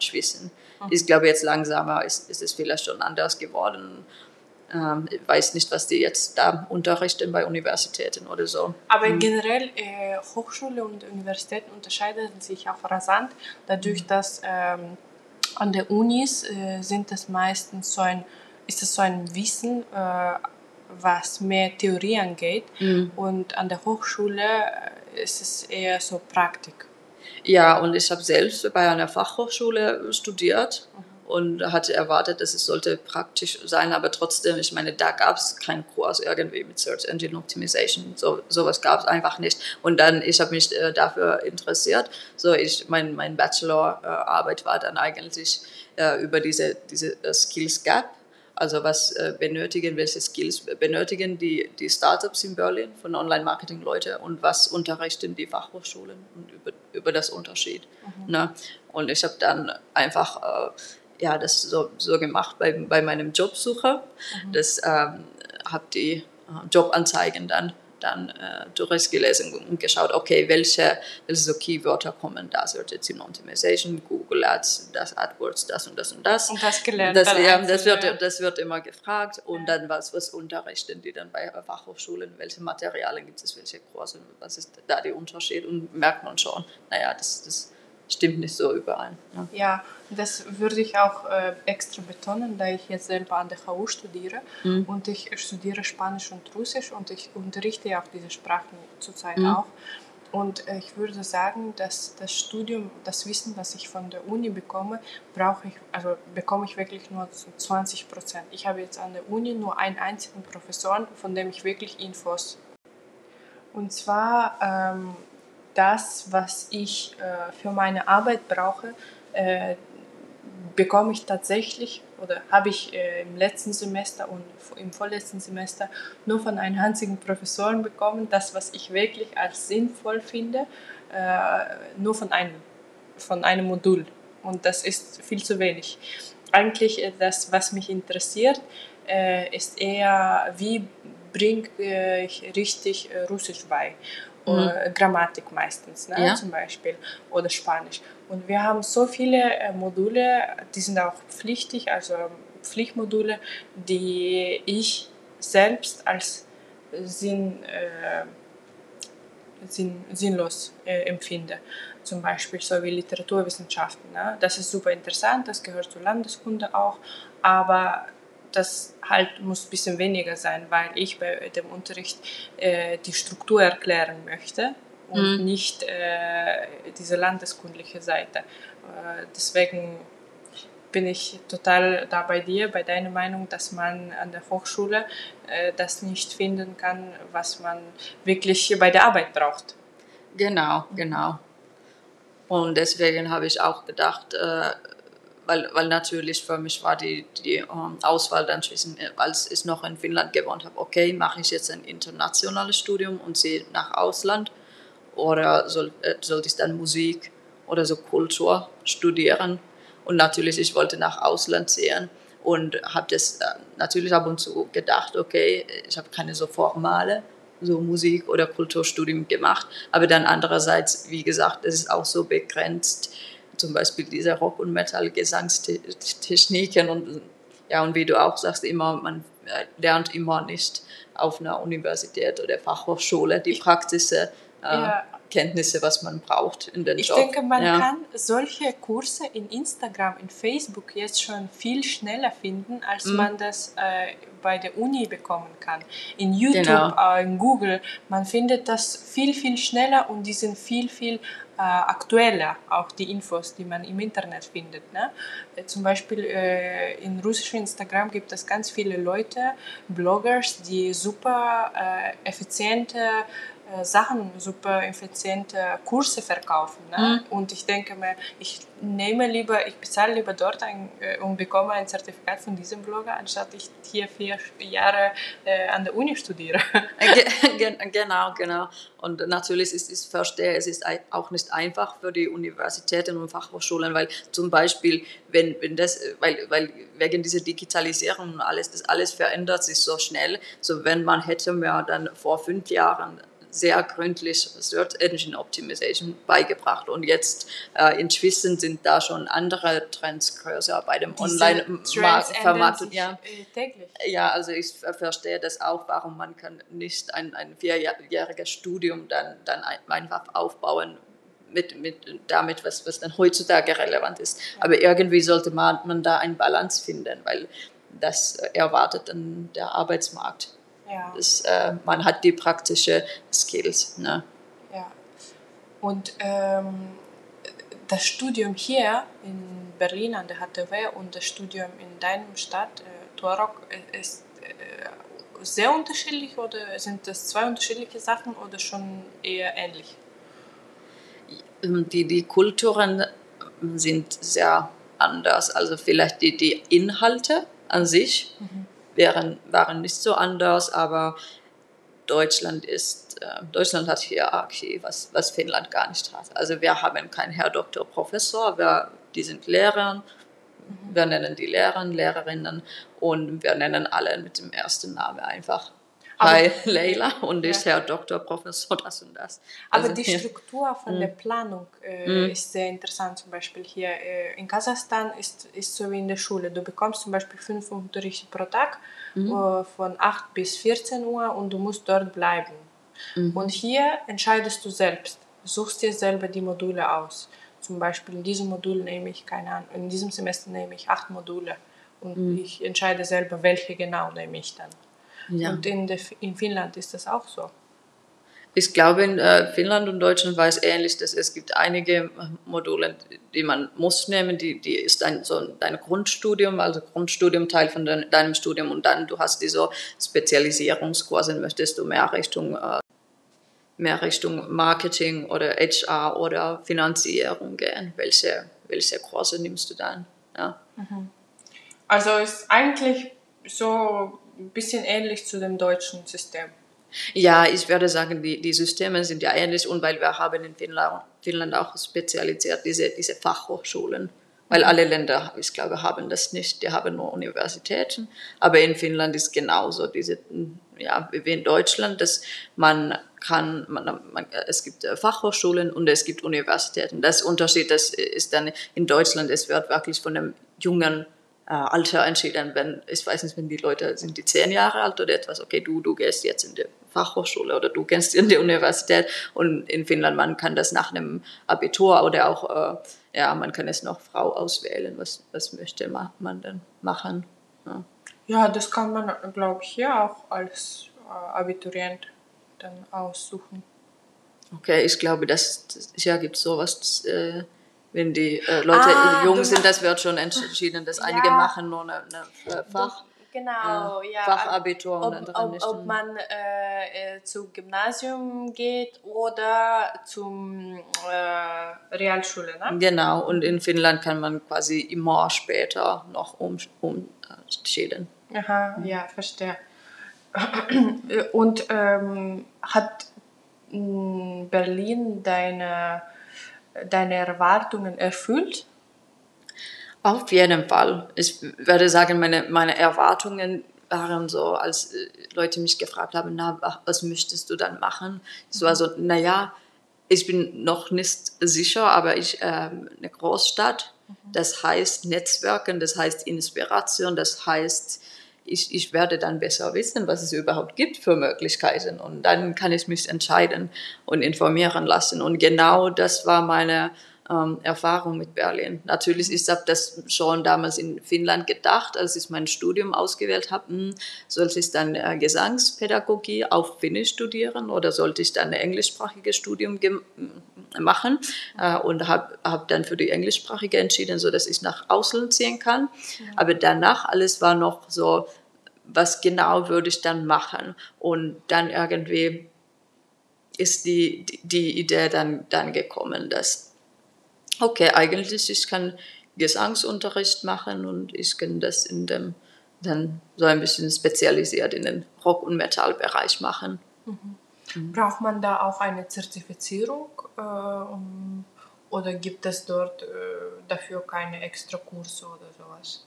Mhm. Ich glaube, jetzt langsamer ist, ist es vielleicht schon anders geworden. Ähm, ich weiß nicht, was die jetzt da unterrichten bei Universitäten oder so. Aber mhm. generell äh, Hochschule und Universitäten unterscheiden sich auch rasant, dadurch, dass ähm, an der Unis äh, sind es meistens so ein, ist es so ein Wissen, äh, was mehr Theorie angeht, mhm. und an der Hochschule äh, ist es eher so Praktik. Ja, und ich habe selbst bei einer Fachhochschule studiert und hatte erwartet, dass es sollte praktisch sein, aber trotzdem, ich meine, da gab es keinen Kurs irgendwie mit Search Engine Optimization, so sowas gab es einfach nicht. Und dann, ich habe mich äh, dafür interessiert, so ich, mein, mein Bachelorarbeit äh, war dann eigentlich äh, über diese, diese äh, Skills Gap also was äh, benötigen, welche Skills benötigen die, die Startups in Berlin von Online-Marketing-Leute und was unterrichten die Fachhochschulen und über, über das Unterschied. Mhm. Ne? Und ich habe dann einfach äh, ja, das so, so gemacht bei, bei meinem Jobsucher. Mhm. Das ähm, habe die äh, Jobanzeigen dann dann äh, durchgelesen und geschaut, okay, welche, welche so Keywörter kommen da, Search Engine Optimization, Google Ads, das AdWords, das und das und das. Und das gelernt. Das, ja, das, wird, das wird immer gefragt und ja. dann was, was unterrichten die dann bei Fachhochschulen, welche Materialien gibt es, welche Kurse, was ist da der Unterschied und merkt man schon, naja, das, das stimmt nicht so überall. Ja, ja das würde ich auch äh, extra betonen, da ich jetzt selber an der HU studiere mhm. und ich studiere Spanisch und Russisch und ich unterrichte ja auch diese Sprachen zurzeit mhm. auch. Und äh, ich würde sagen, dass das Studium, das Wissen, was ich von der Uni bekomme, brauche ich, also bekomme ich wirklich nur zu 20 Prozent. Ich habe jetzt an der Uni nur einen einzigen Professor, von dem ich wirklich Infos Und zwar ähm, das, was ich äh, für meine Arbeit brauche, äh, bekomme ich tatsächlich oder habe ich äh, im letzten Semester und im vorletzten Semester nur von einem einzigen Professor bekommen, das, was ich wirklich als sinnvoll finde, äh, nur von einem, von einem Modul. Und das ist viel zu wenig. Eigentlich äh, das, was mich interessiert, äh, ist eher, wie bringe ich richtig äh, Russisch bei. Mhm. Grammatik meistens, ne, ja. zum Beispiel, oder Spanisch. Und wir haben so viele äh, Module, die sind auch pflichtig, also Pflichtmodule, die ich selbst als Sinn, äh, sinn, sinnlos äh, empfinde. Zum Beispiel so wie Literaturwissenschaften. Ne? Das ist super interessant, das gehört zur Landeskunde auch, aber das halt muss ein bisschen weniger sein, weil ich bei dem Unterricht äh, die Struktur erklären möchte und mhm. nicht äh, diese landeskundliche Seite. Äh, deswegen bin ich total da bei dir, bei deiner Meinung, dass man an der Hochschule äh, das nicht finden kann, was man wirklich bei der Arbeit braucht. Genau, genau. Und deswegen habe ich auch gedacht, äh, weil, weil natürlich für mich war die, die ähm, Auswahl dann zwischen, äh, als ich noch in Finnland gewohnt habe, okay, mache ich jetzt ein internationales Studium und ziehe nach Ausland oder soll, äh, sollte ich dann Musik oder so Kultur studieren? Und natürlich, ich wollte nach Ausland ziehen und habe das äh, natürlich ab und zu gedacht, okay, ich habe keine so formale so Musik- oder Kulturstudium gemacht, aber dann andererseits, wie gesagt, es ist auch so begrenzt, zum Beispiel diese Rock- und Metal-Gesangstechniken und ja, und wie du auch sagst, immer, man äh, lernt immer nicht auf einer Universität oder Fachhochschule die Praxisse. Äh, ja. Kenntnisse, was man braucht in den ich Job. Ich denke, man ja. kann solche Kurse in Instagram, in Facebook jetzt schon viel schneller finden, als mhm. man das äh, bei der Uni bekommen kann. In YouTube, genau. äh, in Google, man findet das viel, viel schneller und die sind viel, viel äh, aktueller, auch die Infos, die man im Internet findet. Ne? Äh, zum Beispiel äh, in russischem Instagram gibt es ganz viele Leute, Bloggers, die super äh, effiziente Sachen, super effiziente Kurse verkaufen. Ne? Mhm. Und ich denke mir, ich nehme lieber, ich bezahle lieber dort ein, äh, und bekomme ein Zertifikat von diesem Blogger, anstatt ich hier vier Jahre äh, an der Uni studiere. genau, genau. Und natürlich ist es, verstehe, es ist auch nicht einfach für die Universitäten und Fachhochschulen, weil zum Beispiel, wenn, wenn das, weil, weil wegen dieser Digitalisierung und alles, das alles verändert sich so schnell, so wenn man hätte mir dann vor fünf Jahren sehr gründlich Search Engine Optimization beigebracht. Und jetzt äh, inzwischen sind da schon andere Trends größer bei dem Online-Vermarktung. Ja. Äh, ja, also ich verstehe das auch, warum man kann nicht ein, ein vierjähriges Studium dann, dann einfach aufbauen mit, mit damit, was, was dann heutzutage relevant ist. Aber irgendwie sollte man, man da einen Balance finden, weil das erwartet dann der Arbeitsmarkt. Ja. Das, äh, man hat die praktischen Skills. Ne? Ja. Und ähm, das Studium hier in Berlin an der HTW und das Studium in deinem Stadt, äh, Torok, äh, ist äh, sehr unterschiedlich oder sind das zwei unterschiedliche Sachen oder schon eher ähnlich? Die, die Kulturen sind sehr anders. Also vielleicht die, die Inhalte an sich mhm wären, waren nicht so anders, aber Deutschland ist, äh, Deutschland hat Hierarchie, was, was Finnland gar nicht hat. Also wir haben keinen Herr Doktor, Professor, wir, die sind Lehrer, wir nennen die Lehrer, Lehrerinnen und wir nennen alle mit dem ersten Namen einfach. Hi Leila und ich ja. Herr Doktor, Professor, das und das. Aber also, die Struktur von ja. der Planung äh, mm. ist sehr interessant. Zum Beispiel hier äh, in Kasachstan ist, ist so wie in der Schule. Du bekommst zum Beispiel fünf Unterrichte pro Tag mm. äh, von 8 bis 14 Uhr und du musst dort bleiben. Mm. Und hier entscheidest du selbst. Suchst dir selber die Module aus. Zum Beispiel in diesem Modul nehme ich, keine Ahnung, in diesem Semester nehme ich acht Module. Und mhm. ich entscheide selber, welche genau nehme ich dann. Ja. Und in, der, in Finnland ist das auch so. Ich glaube, in äh, Finnland und Deutschland war es ähnlich, dass es gibt einige Module, die man muss nehmen, die, die ist ein, so dein Grundstudium, also Grundstudium Teil von dein, deinem Studium und dann du hast diese Spezialisierungskurse, möchtest du mehr Richtung äh, mehr Richtung Marketing oder HR oder Finanzierung gehen. Welche, welche Kurse nimmst du dann? Ja. Also ist eigentlich so ein bisschen ähnlich zu dem deutschen System. Ja, ich würde sagen, die, die Systeme sind ja ähnlich und weil wir haben in Finnland, auch spezialisiert diese, diese Fachhochschulen. Weil alle Länder, ich glaube, haben das nicht. Die haben nur Universitäten. Aber in Finnland ist genauso diese, ja, wie in Deutschland, dass man kann, man, man, es gibt Fachhochschulen und es gibt Universitäten. Das Unterschied das ist dann in Deutschland, es wird wirklich von einem jungen äh, Alter entschieden, wenn, ich weiß nicht, wenn die Leute sind die zehn Jahre alt oder etwas, okay, du, du gehst jetzt in die Fachhochschule oder du gehst in die Universität und in Finnland, man kann das nach einem Abitur oder auch, äh, ja, man kann es noch Frau auswählen, was, was möchte man, denn machen. Ja. Ja, das kann man, glaube ich, hier auch als äh, Abiturient dann aussuchen. Okay, ich glaube, dass das, ja gibt sowas, äh, wenn die äh, Leute Ah, jung sind, das wird schon entschieden, dass einige Ja. machen nur eine, eine Fach, Genau, äh, ja. Fachabitur und ob, andere ob, nicht. ob man äh, äh, zum Gymnasium geht oder zum äh, Realschule, ne? Genau, und in Finnland kann man quasi immer später noch um, umschieden. Aha, ja, verstehe. Und ähm, hat mh, Berlin deine, deine Erwartungen erfüllt? Auf jeden Fall. Ich würde sagen, meine, meine Erwartungen waren so, als äh, Leute mich gefragt haben, na, wa- was möchtest du dann machen? Es war so, naja, ich bin noch nicht sicher, aber ich, ähm, eine Großstadt, das heißt Netzwerken, das heißt Inspiration, das heißt, ich, ich werde dann besser wissen, was es überhaupt gibt für Möglichkeiten und dann kann ich mich entscheiden und informieren lassen. Und genau das war meine ähm, Erfahrung mit Berlin. Natürlich, ich habe das schon damals in Finnland gedacht, als ich mein Studium ausgewählt habe, hm, sollte ich dann äh, Gesangspädagogie auf Finnisch studieren oder sollte ich dann ein englischsprachiges Studium gem- machen äh, und habe hab dann für die englischsprachige entschieden, so dass ich nach Ausland ziehen kann. Aber danach alles war noch so, was genau würde ich dann machen? Und dann irgendwie ist die, die, Idee dann, dann gekommen, dass, okay, eigentlich ich kann Gesangsunterricht machen und ich kann das in dem, dann so ein bisschen spezialisiert in den Rock- und Metallbereich machen. Braucht man da auch eine Zertifizierung äh, um, oder gibt es dort äh, dafür keine extra Kurse oder sowas?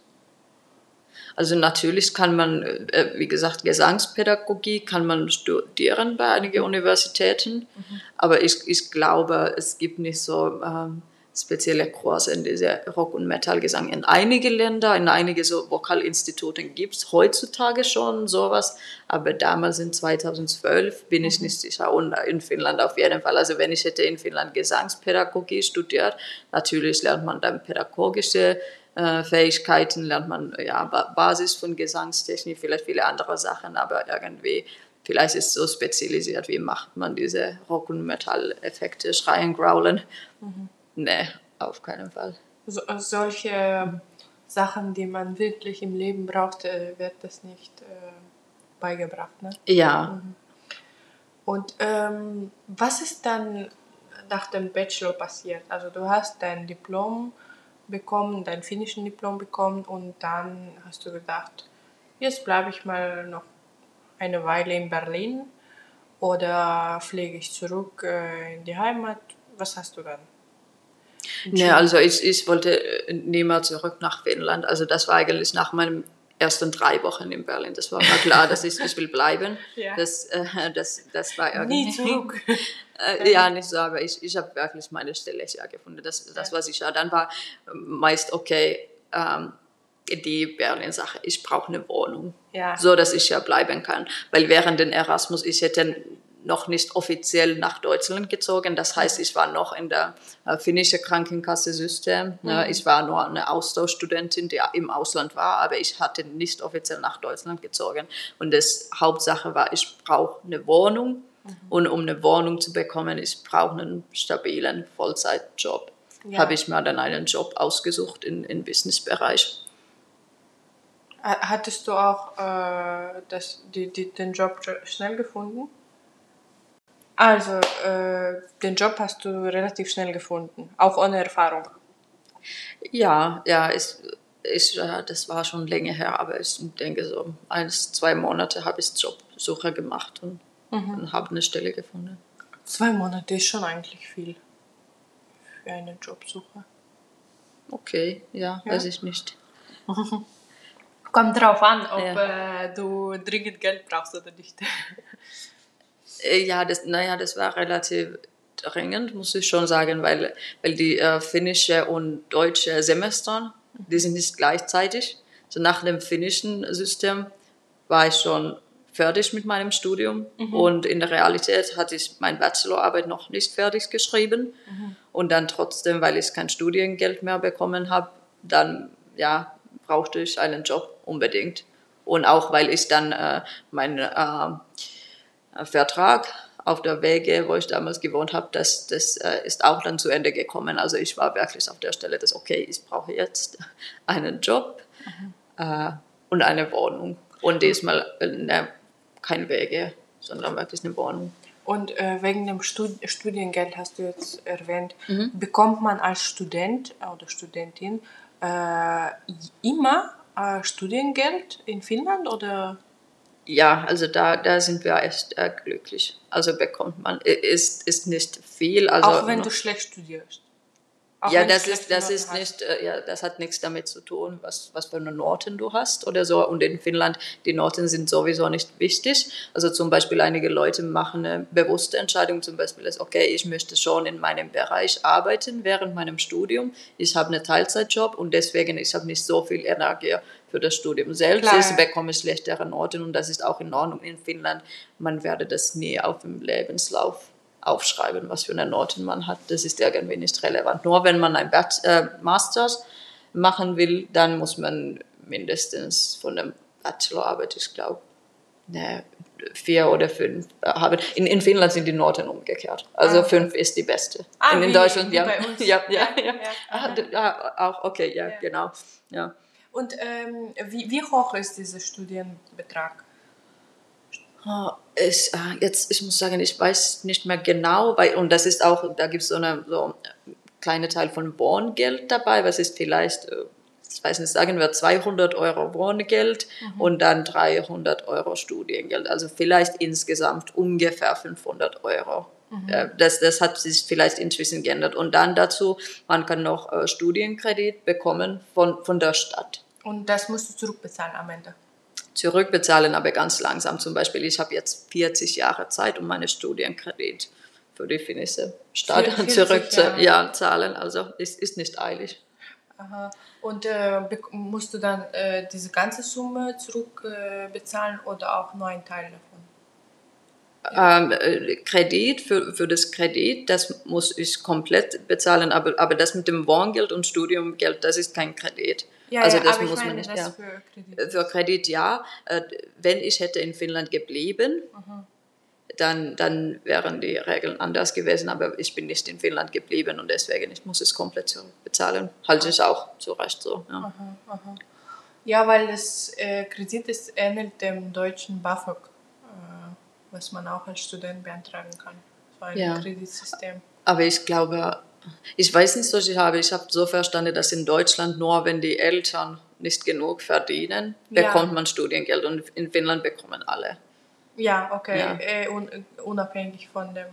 Also natürlich kann man, äh, wie gesagt, Gesangspädagogie kann man studieren bei einigen Universitäten, aber ich, ich glaube, es gibt nicht so ähm, spezielle Kurse in dieser Rock- und Metallgesang. In einige Länder, in einige so Vokalinstituten gibt es heutzutage schon sowas, aber damals in 2012 bin ich nicht sicher. Und in Finnland auf jeden Fall. Also wenn ich hätte in Finnland Gesangspädagogie studiert, natürlich lernt man dann pädagogische äh, Fähigkeiten, lernt man ja Ba- Basis von Gesangstechnik, vielleicht viele andere Sachen, aber irgendwie vielleicht ist es so spezialisiert, wie macht man diese Rock- und Metall-Effekte, Schreien, Growlen. Nee, auf keinen Fall. So, solche Sachen, die man wirklich im Leben braucht, äh, wird das nicht äh, beigebracht. Ne? Ja, Und ähm, was ist dann nach dem Bachelor passiert? Also du hast dein Diplom bekommen, dein finnischen Diplom bekommen und dann hast du gedacht, jetzt bleibe ich mal noch eine Weile in Berlin oder fliege ich zurück äh, in die Heimat? Was hast du dann? nee, also ich, ich wollte äh, nie mehr zurück nach Finnland. Also das war eigentlich nach meinen ersten drei Wochen in Berlin. Das war mal klar, dass ich, ich will bleiben. Ja. Das, äh, das, das war irgendwie... Nie zurück. Äh, ja, nicht so, aber ich, ich habe wirklich meine Stelle ja gefunden. Das, das war sicher. Dann war meist okay, ähm, die Berlin-Sache, ich brauche eine Wohnung, Ja. so dass ich ja bleiben kann. Weil während den Erasmus, ich hätte noch nicht offiziell nach Deutschland gezogen. Das heißt, ich war noch in der äh, finnischen Krankenkasse-System. Ne? Ich war nur eine Austauschstudentin, die im Ausland war, aber ich hatte nicht offiziell nach Deutschland gezogen. Und das Hauptsache war, ich brauche eine Wohnung. Und um eine Wohnung zu bekommen, ich brauche einen stabilen Vollzeitjob. Ja. Habe ich mir dann einen Job ausgesucht im in Businessbereich. Ha- Hattest du auch äh, das, die, die, den Job sch- schnell gefunden? Also, äh, den Job hast du relativ schnell gefunden, auch ohne Erfahrung. Ja, ja, ist, ist, äh, das war schon länger her, aber ich denke so eins, zwei Monate habe ich Jobsuche gemacht und, Mhm. und habe eine Stelle gefunden. Zwei Monate ist schon eigentlich viel für eine Jobsuche. Okay, ja, Ja. weiß ich nicht. Kommt drauf an, ob Ja. äh, du dringend Geld brauchst oder nicht. Äh, Ja, das, naja, das war relativ dringend, muss ich schon sagen, weil, weil die äh, finnische und deutsche Semester, die sind nicht gleichzeitig. So nach dem finnischen System war ich schon fertig mit meinem Studium und in der Realität hatte ich meine Bachelorarbeit noch nicht fertig geschrieben. Und dann trotzdem, weil ich kein Studiengeld mehr bekommen habe, dann ja brauchte ich einen Job unbedingt. Und auch weil ich dann äh, meinen äh, Vertrag auf der Wege, wo ich damals gewohnt habe, das, das äh, ist auch dann zu Ende gekommen. Also ich war wirklich auf der Stelle, dass okay, ich brauche jetzt einen Job äh, und eine Wohnung. Und diesmal äh, ne, kein Wege, sondern wirklich eine Wohnung. Und äh, wegen dem Stud Studiengeld hast du jetzt erwähnt, Mhm. bekommt man als Student oder Studentin äh, immer äh, Studiengeld in Finnland oder? Ja, also da, da sind wir echt äh, glücklich. Also bekommt man, ist, ist nicht viel. Also auch wenn du schlecht studierst. Auch ja, das ist, das ist hast. nicht, äh, ja, das hat nichts damit zu tun, was, was für eine Noten du hast oder so. Und in Finnland, die Noten sind sowieso nicht wichtig. Also zum Beispiel einige Leute machen eine bewusste Entscheidung, zum Beispiel ist, okay, ich möchte schon in meinem Bereich arbeiten während meinem Studium. Ich habe einen Teilzeitjob und deswegen, ich habe nicht so viel Energie für das Studium selbst. Klar. Ich bekomme schlechtere Noten und das ist auch in Ordnung in Finnland. Man werde das nie auf dem Lebenslauf aufschreiben, was für eine Noten man hat. Das ist irgendwie nicht relevant. Nur wenn man ein äh, Masters machen will, dann muss man mindestens von der Bachelorarbeit, ich glaube, ne, vier oder fünf äh, haben. In, in Finnland sind die Noten umgekehrt. Also Ah. fünf ist die beste. Ah, und in wie- Deutschland, wie ja. bei uns. ja. Ja, Ja, ja, ja. Ah, ja. Auch, okay, ja, Ja. genau. Ja. Und ähm, wie, wie hoch ist dieser Studienbetrag? Ah, Ich, ah, jetzt, ich muss sagen, ich weiß nicht mehr genau, weil, und das ist auch, da gibt es so eine so kleine Teil von Wohngeld dabei, was ist vielleicht, äh, ich weiß nicht, sagen wir 200 Euro Wohngeld und dann 300 Euro Studiengeld, also vielleicht insgesamt ungefähr 500 Euro. Äh, Das, das hat sich vielleicht inzwischen geändert. Und dann dazu, man kann noch äh, Studienkredit bekommen von, von der Stadt Und das musst du zurückbezahlen am Ende. Zurückbezahlen, aber ganz langsam. Zum Beispiel, ich habe jetzt 40 Jahre Zeit, um meine Studienkredit für die finnische Stadt 40 zurückzuzahlen. Ja, zahlen. also es ist nicht eilig. Aha. Und äh, musst du dann äh, diese ganze Summe zurückbezahlen äh, oder auch nur einen Teil davon? Ähm, äh, Kredit, für, für das Kredit, das muss ich komplett bezahlen, aber, aber das mit dem Wohngeld und Studiumgeld, das ist kein Kredit. also das aber ich muss meine man nicht. das Ja. für Kredit. Für Kredit ja. Äh, Wenn ich hätte in Finnland geblieben, dann, dann wären die Regeln anders gewesen. Aber ich bin nicht in Finnland geblieben und deswegen ich muss es komplett zurückbezahlen. Halte ich auch zu Recht so. Ja. Aha, aha. Ja, weil das äh, Kredit ist ähnelt dem deutschen BAföG, äh, was man auch als Student beantragen kann. So ein Ja. Kreditsystem. Aber ich glaube, ich weiß nicht, was ich habe. Ich habe so verstanden, dass in Deutschland nur, wenn die Eltern nicht genug verdienen, Ja. bekommt man Studiengeld und in Finnland bekommen alle. Ja, okay, Ja. Äh, un unabhängig von dem.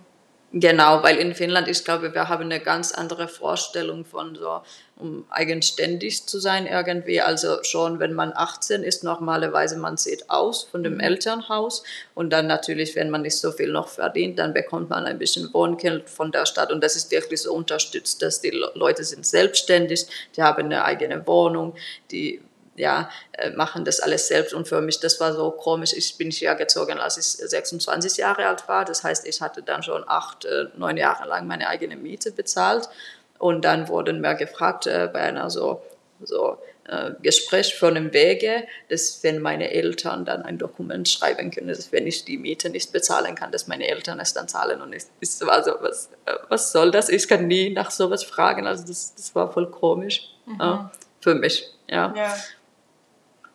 Genau, weil in Finnland, ich glaube, wir haben eine ganz andere Vorstellung von so, um eigenständig zu sein irgendwie. Also schon, wenn man 18 ist, normalerweise man sieht aus von dem Elternhaus. Und dann natürlich, wenn man nicht so viel noch verdient, dann bekommt man ein bisschen Wohngeld von der Stadt. Und das ist wirklich so unterstützt, dass die Le- Leute sind selbstständig, die haben eine eigene Wohnung, die ja, äh, machen das alles selbst. Und für mich, das war so komisch. Ich bin hierher gezogen, als ich 26 Jahre alt war. Das heißt, ich hatte dann schon acht, äh, neun Jahre lang meine eigene Miete bezahlt. Und dann wurden wir gefragt äh, bei einer so, so äh, Gespräch von einem Wege, dass wenn meine Eltern dann ein Dokument schreiben können, dass wenn ich die Miete nicht bezahlen kann, dass meine Eltern es dann zahlen. Und ich, ich war so, was, was soll das? Ich kann nie nach sowas fragen. Also das, das war voll komisch ja, für mich. Ja. Ja.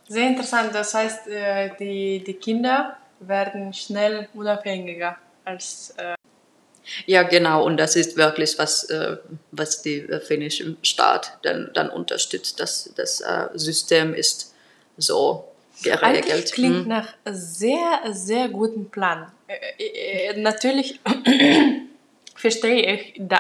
Sehr interessant. Das heißt, äh, die, die Kinder werden schnell unabhängiger als. Äh, Ja, genau. Und das ist wirklich was, äh, was die finnische Staat dann, dann unterstützt. Das, das System ist so geregelt. Eigentlich klingt hm. nach sehr, sehr guten Plan. natürlich verstehe ich da,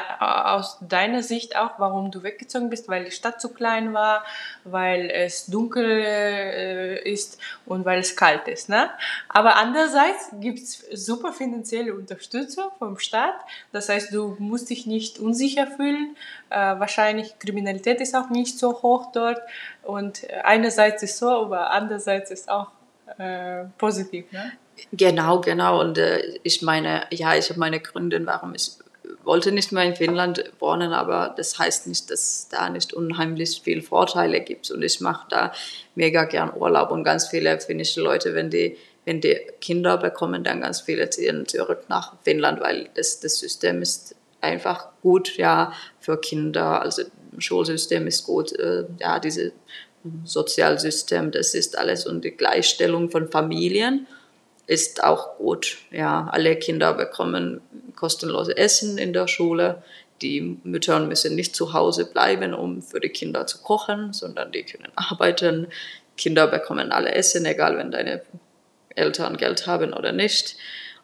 aus deiner Sicht auch, warum du weggezogen bist, weil die Stadt zu klein war, weil es dunkel äh, ist und weil es kalt ist. Ne? Aber andererseits gibt es super finanzielle Unterstützung vom Staat. Das heißt, du musst dich nicht unsicher fühlen. Äh, wahrscheinlich Kriminalität ist auch nicht so hoch dort. Und einerseits ist so, aber andererseits ist auch äh, positiv. Ne? Genau, genau. Und äh, ich meine, ja, ich habe meine Gründe, warum ich wollte nicht mehr in Finnland wohnen, aber das heißt nicht, dass da nicht unheimlich viele Vorteile gibt. Und ich mache da mega gern Urlaub und ganz viele finnische Leute, wenn die, wenn die Kinder bekommen, dann ganz viele ziehen zurück nach Finnland, weil das, das System ist einfach gut, ja, für Kinder. Also Schulsystem ist gut, äh, ja, dieses Sozialsystem, das ist alles und die Gleichstellung von Familien ist auch gut. Ja, alle Kinder bekommen kostenlose Essen in der Schule. Die Mütter müssen nicht zu Hause bleiben, um für die Kinder zu kochen, sondern die können arbeiten. Kinder bekommen alle Essen, egal wenn deine Eltern Geld haben oder nicht.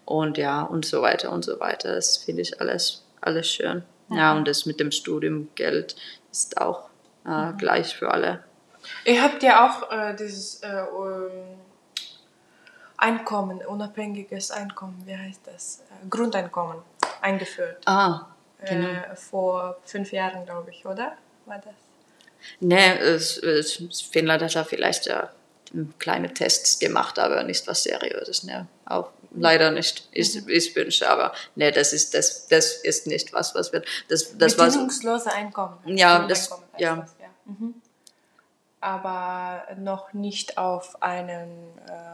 Und ja, und so weiter und so weiter. Das finde ich alles, alles schön. Ja, und das mit dem Studiumgeld ist auch äh, mhm. gleich für alle. Ihr habt ja auch äh, dieses äh, Einkommen, unabhängiges Einkommen, wie heißt das? Äh, Grundeinkommen eingeführt. Ah, genau. Äh, vor fünf Jahren, glaube ich, oder? War das? Nee, es, es, Finnland hat ja vielleicht ja kleine Tests gemacht, aber nicht was Seriöses. Ne? Auch leider nicht. Ich, mhm. ich wünsche, aber nee, das ist, das, das ist nicht was, was wird. Das, das Bedingungslose Einkommen. Ja, das, ja. Das, ja. Mhm. Aber noch nicht auf einen äh,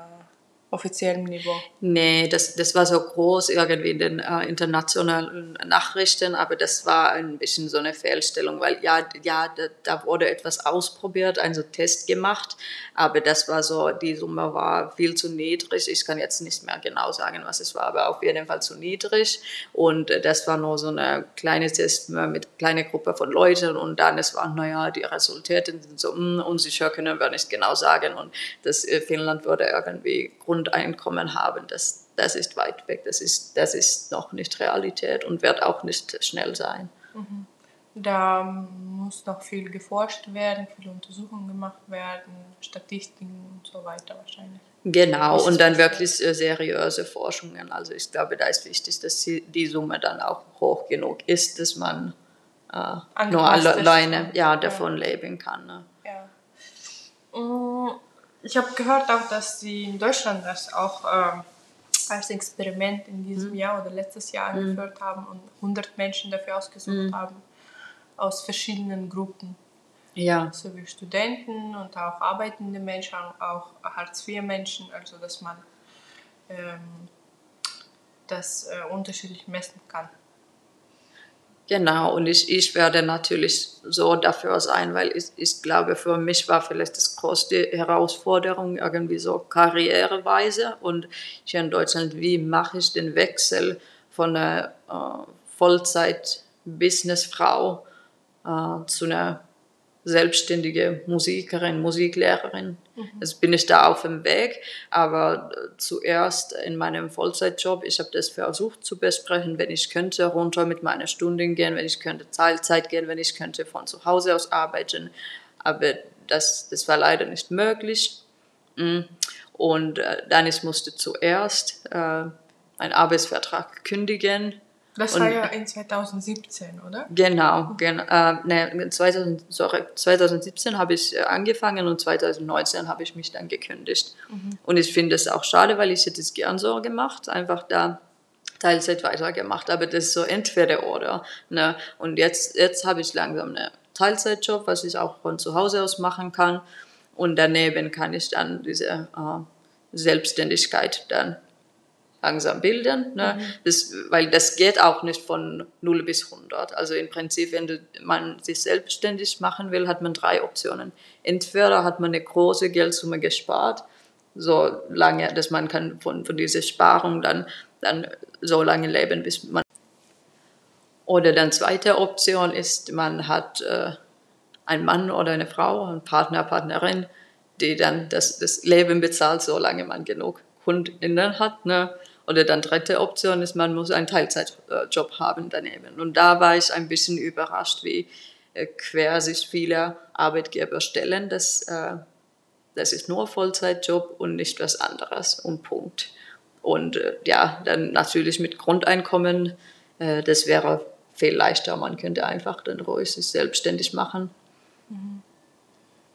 offiziellem Niveau? Nee, das, das war so groß irgendwie in den äh, internationalen Nachrichten, aber das war ein bisschen so eine Fehlstellung, weil ja, ja da, da wurde etwas ausprobiert, ein so Test gemacht, aber das war so, die Summe war viel zu niedrig. Ich kann jetzt nicht mehr genau sagen, was es war, aber auf jeden Fall zu niedrig und das war nur so eine kleine Test mit kleiner Gruppe von Leuten und dann es war, naja, die Resultate sind so mh, hm, unsicher, können wir nicht genau sagen und das äh, Finnland würde irgendwie Grund Grundeinkommen haben, das, das ist weit weg. Das ist, das ist noch nicht Realität und wird auch nicht schnell sein. Mhm. Da muss noch viel geforscht werden, viele Untersuchungen gemacht werden, Statistiken und so weiter wahrscheinlich. Genau, und dann wirklich äh, seriöse Forschungen. Also ich glaube, da ist wichtig, dass die Summe dann auch hoch genug ist, dass man äh, nur alleine ja, davon ja. leben kann. Ne? Ja. Ich habe gehört auch, dass sie in Deutschland das auch äh, als Experiment in diesem mhm. Jahr oder letztes Jahr mhm. eingeführt haben und 100 Menschen dafür ausgesucht mhm. haben aus verschiedenen Gruppen. Ja. So wie Studenten und auch arbeitende Menschen, auch Hartz-IV-Menschen, also dass man ähm, das äh, unterschiedlich messen kann. Genau, und ich, ich werde natürlich so dafür sein, weil ich, ich glaube, für mich war vielleicht das größte Herausforderung irgendwie so karriereweise. Und hier in Deutschland, wie mache ich den Wechsel von einer äh, Vollzeit-Businessfrau äh, zu einer selbstständige Musikerin, Musiklehrerin. Mhm. Jetzt bin ich da auf dem Weg, aber äh, zuerst in meinem Vollzeitjob, ich habe das versucht zu besprechen, wenn ich könnte, runter mit meinen Stunden gehen, wenn ich könnte Teilzeit gehen, wenn ich könnte von zu Hause aus arbeiten, aber das, das war leider nicht möglich. Mm. Und äh, dann ich musste zuerst äh, einen Arbeitsvertrag kündigen das und, war ja in 2017, oder? Genau, genau. Äh, ne, 2000, sorry, 2017 habe ich äh, angefangen und 2019 habe ich mich dann gekündigt. Mhm. Und ich finde es auch schade, weil ich hätte es gern so gemacht, einfach da Teilzeit weitergemacht, aber das ist so entweder oder. Ne? Und jetzt, jetzt habe ich langsam einen Teilzeitjob, was ich auch von zu Hause aus machen kann. Und daneben kann ich dann diese äh, Selbstständigkeit dann langsam bilden, ne? Mhm. Das, weil das geht auch nicht von 0 bis 100. Also im Prinzip, wenn du, man sich selbstständig machen will, hat man drei Optionen. Entweder hat man eine große Geldsumme gespart, so lange, dass man kann von, von dieser Sparung dann, dann so lange leben, bis man Oder dann zweite Option ist, man hat äh, einen Mann oder eine Frau, einen Partner, Partnerin, die dann das, das Leben bezahlt, solange man genug Kundinnen hat. Ne? Oder dann dritte Option ist, man muss einen Teilzeitjob haben daneben. Und da war ich ein bisschen überrascht, wie äh, quer sich viele Arbeitgeber stellen. Das, äh, das ist nur Vollzeitjob und nicht was anderes und Punkt. Und äh, ja, dann natürlich mit Grundeinkommen, das wäre viel leichter. Man könnte einfach dann ruhig sich selbstständig machen. Mhm.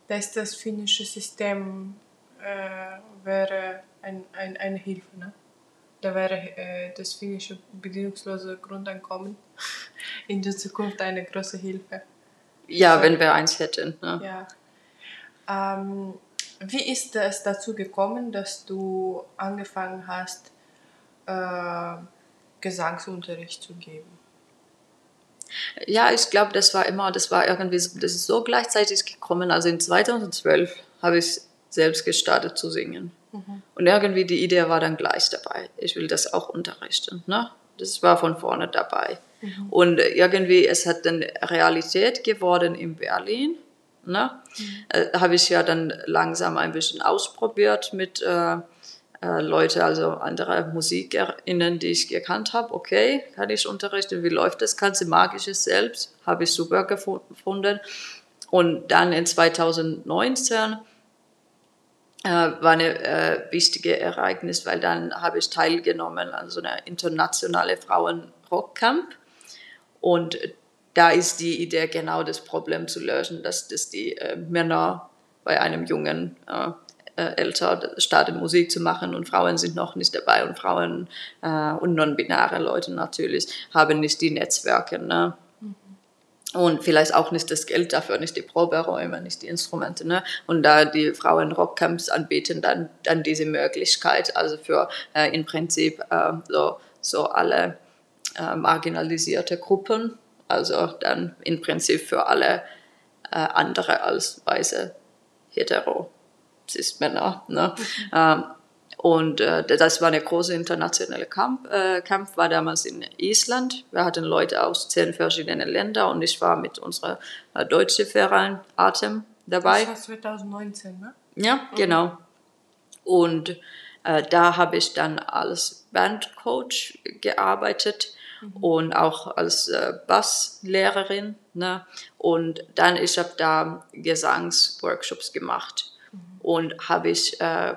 Das, das finnische System äh, wäre ein, ein, eine Hilfe, ne? Da wäre äh, das finnische bedingungslose Grundeinkommen in der Zukunft eine große Hilfe. Ja, so. wenn wir eins hätten. Ne? Ja. Ähm, wie ist es dazu gekommen, dass du angefangen hast, äh, Gesangsunterricht zu geben? Ja, ich glaube, das war immer, das war irgendwie, das ist so gleichzeitig gekommen. Also in 2012 habe ich selbst gestartet zu singen. Mhm. Und irgendwie die Idee war dann gleich dabei. Ich will das auch unterrichten. Ne? Das war von vorne dabei. Mhm. Und irgendwie, es hat dann Realität geworden in Berlin. Ne? Mhm. Äh, habe ich ja dann langsam ein bisschen ausprobiert mit äh, äh, Leute, also andere MusikerInnen, die ich gekannt habe. Okay, kann ich unterrichten? Wie läuft das Ganze? Mag ich es selbst? Habe ich super gefunden. Und dann in 2019 äh, war ein äh, wichtiges Ereignis, weil dann habe ich teilgenommen an so einer internationalen Frauen-Rockcamp. Und da ist die Idee genau das Problem zu lösen, dass, dass die äh, Männer bei einem Jungen äh, äh, älter starten Musik zu machen und Frauen sind noch nicht dabei und Frauen äh, und non-binäre Leute natürlich haben nicht die Netzwerke. Ne? Und vielleicht auch nicht das Geld dafür, nicht die Proberäume, nicht die Instrumente. Ne? Und da die Frauen Rockcamps anbieten, dann, dann diese Möglichkeit, also für äh, im Prinzip äh, so, so alle äh, marginalisierte Gruppen, also dann im Prinzip für alle äh, andere als weiße hetero Cis-Männer. Ne? Mhm. Ähm, und äh, das war eine große internationale Kampf, äh, Kampf, war damals in Island. Wir hatten Leute aus zehn verschiedenen Ländern und ich war mit unserer äh, deutschen Verein Atem dabei. Das war 2019, ne? Ja, mhm. genau. Und äh, da habe ich dann als Bandcoach gearbeitet mhm. und auch als äh, Basslehrerin. Ne? Und dann ich habe da Gesangsworkshops gemacht und habe ich äh,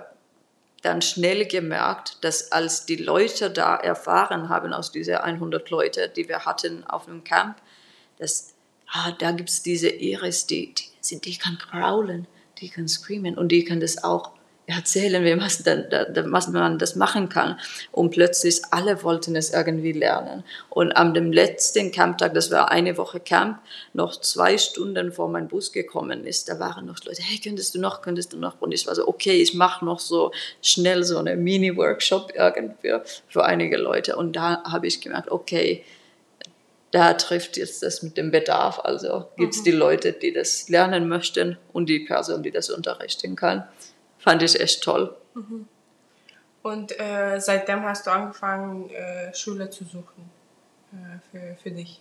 dann schnell gemerkt, dass als die Leute da erfahren haben, aus diesen 100 Leute, die wir hatten auf dem Camp, dass ah, da gibt es diese Iris, die, die, die kann growlen, die kann screamen und die kann das auch erzählen, wie was man das machen kann. Und plötzlich alle wollten es irgendwie lernen. Und am dem letzten Camptag, das war eine Woche Camp, noch zwei Stunden vor mein Bus gekommen ist, da waren noch Leute, hey, könntest du noch, könntest du noch? Und ich war so, okay, ich mache noch so schnell so eine Mini-Workshop irgendwie für einige Leute. Und da habe ich gemerkt, okay, da trifft jetzt das mit dem Bedarf. Also gibt es mhm. die Leute, die das lernen möchten und die Person, die das unterrichten kann fand ich echt toll. Mhm. Und äh, seitdem hast du angefangen, äh, Schule zu suchen äh, für, für dich?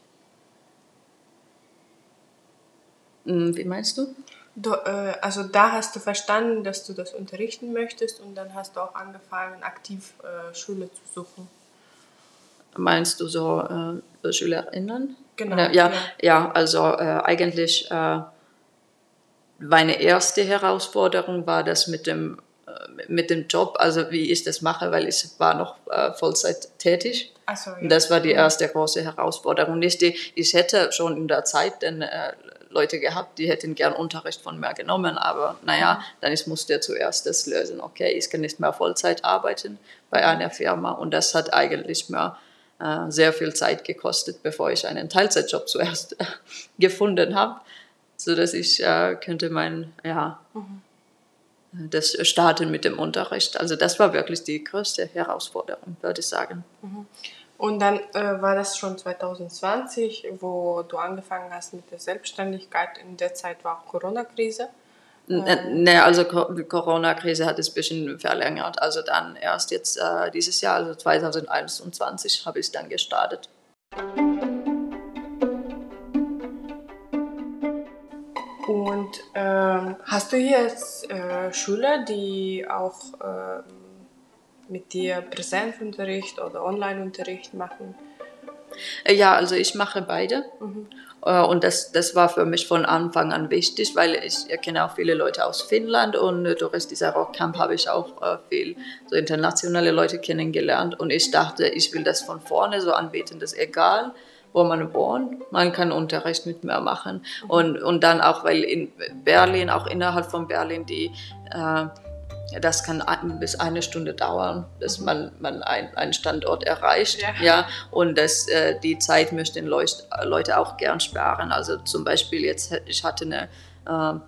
Hm, wie meinst du? du äh, also da hast du verstanden, dass du das unterrichten möchtest und dann hast du auch angefangen, aktiv äh, Schule zu suchen. Meinst du so äh, SchülerInnen? Genau. ja, ja, ja, also eigentlich meine erste Herausforderung war das mit dem, äh, mit dem Job, also wie ich das mache, weil ich war noch äh, Vollzeit tätig. Ach so, ja. Und das war die erste große Herausforderung. Nicht die, ich hätte schon in der Zeit denn, äh, Leute gehabt, die hätten gern Unterricht von mir genommen, aber naja, mhm. dann ich musste zuerst das lösen. Okay, ich kann nicht mehr Vollzeit arbeiten bei einer Firma und das hat eigentlich mir äh, sehr viel Zeit gekostet, bevor ich einen Teilzeitjob zuerst gefunden habe so dass ich äh, könnte mein, ja, mhm. das starten mit dem Unterricht. Also das war wirklich die größte Herausforderung, würde ich sagen. Mhm. Und dann äh, war das schon 2020, wo du angefangen hast mit der Selbstständigkeit. In der Zeit war auch Corona-Krise. Ähm. Ne, also die Corona-Krise hat es ein bisschen verlängert. Also dann erst jetzt äh, dieses Jahr, also 2021, habe ich dann gestartet. Und ähm, hast du jetzt äh, Schüler, die auch äh, mit dir Präsenzunterricht oder Onlineunterricht machen? Äh, ja, also ich mache beide. Mhm. Und das, das war für mich von Anfang an wichtig, weil ich kenne auch viele Leute aus Finnland und durch dieser Rockcamp habe ich auch viel so internationale Leute kennengelernt. Und ich dachte, ich will das von vorne so anbieten, das ist egal wo man wohnt. Man kann Unterricht mit mir machen. Und, und dann auch, weil in Berlin, auch innerhalb von Berlin, die, äh, das kann bis eine Stunde dauern, dass man, man ein, einen Standort erreicht. Ja. ja und das, äh, die Zeit möchten Leute auch gern sparen. Also zum Beispiel jetzt, ich hatte eine, äh,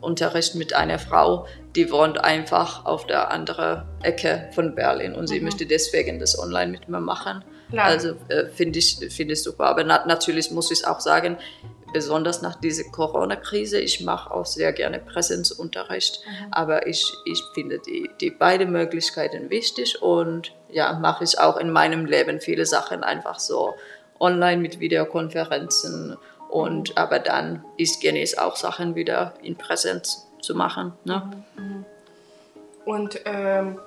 Unterricht mit einer Frau, die wohnt einfach auf der anderen Ecke von Berlin und sie mhm. möchte deswegen das online mit mir machen. Klar. Also äh, finde ich, find ich super. Aber na natürlich muss ich auch sagen, besonders nach dieser Corona-Krise, ich mache auch sehr gerne Präsenzunterricht, mhm. aber ich, ich finde die, die beiden Möglichkeiten wichtig und ja, mache ich auch in meinem Leben viele Sachen einfach so online mit Videokonferenzen und mhm. aber dann ist genieße auch Sachen wieder in Präsenz zu machen. Ne? Mhm. Und ähm,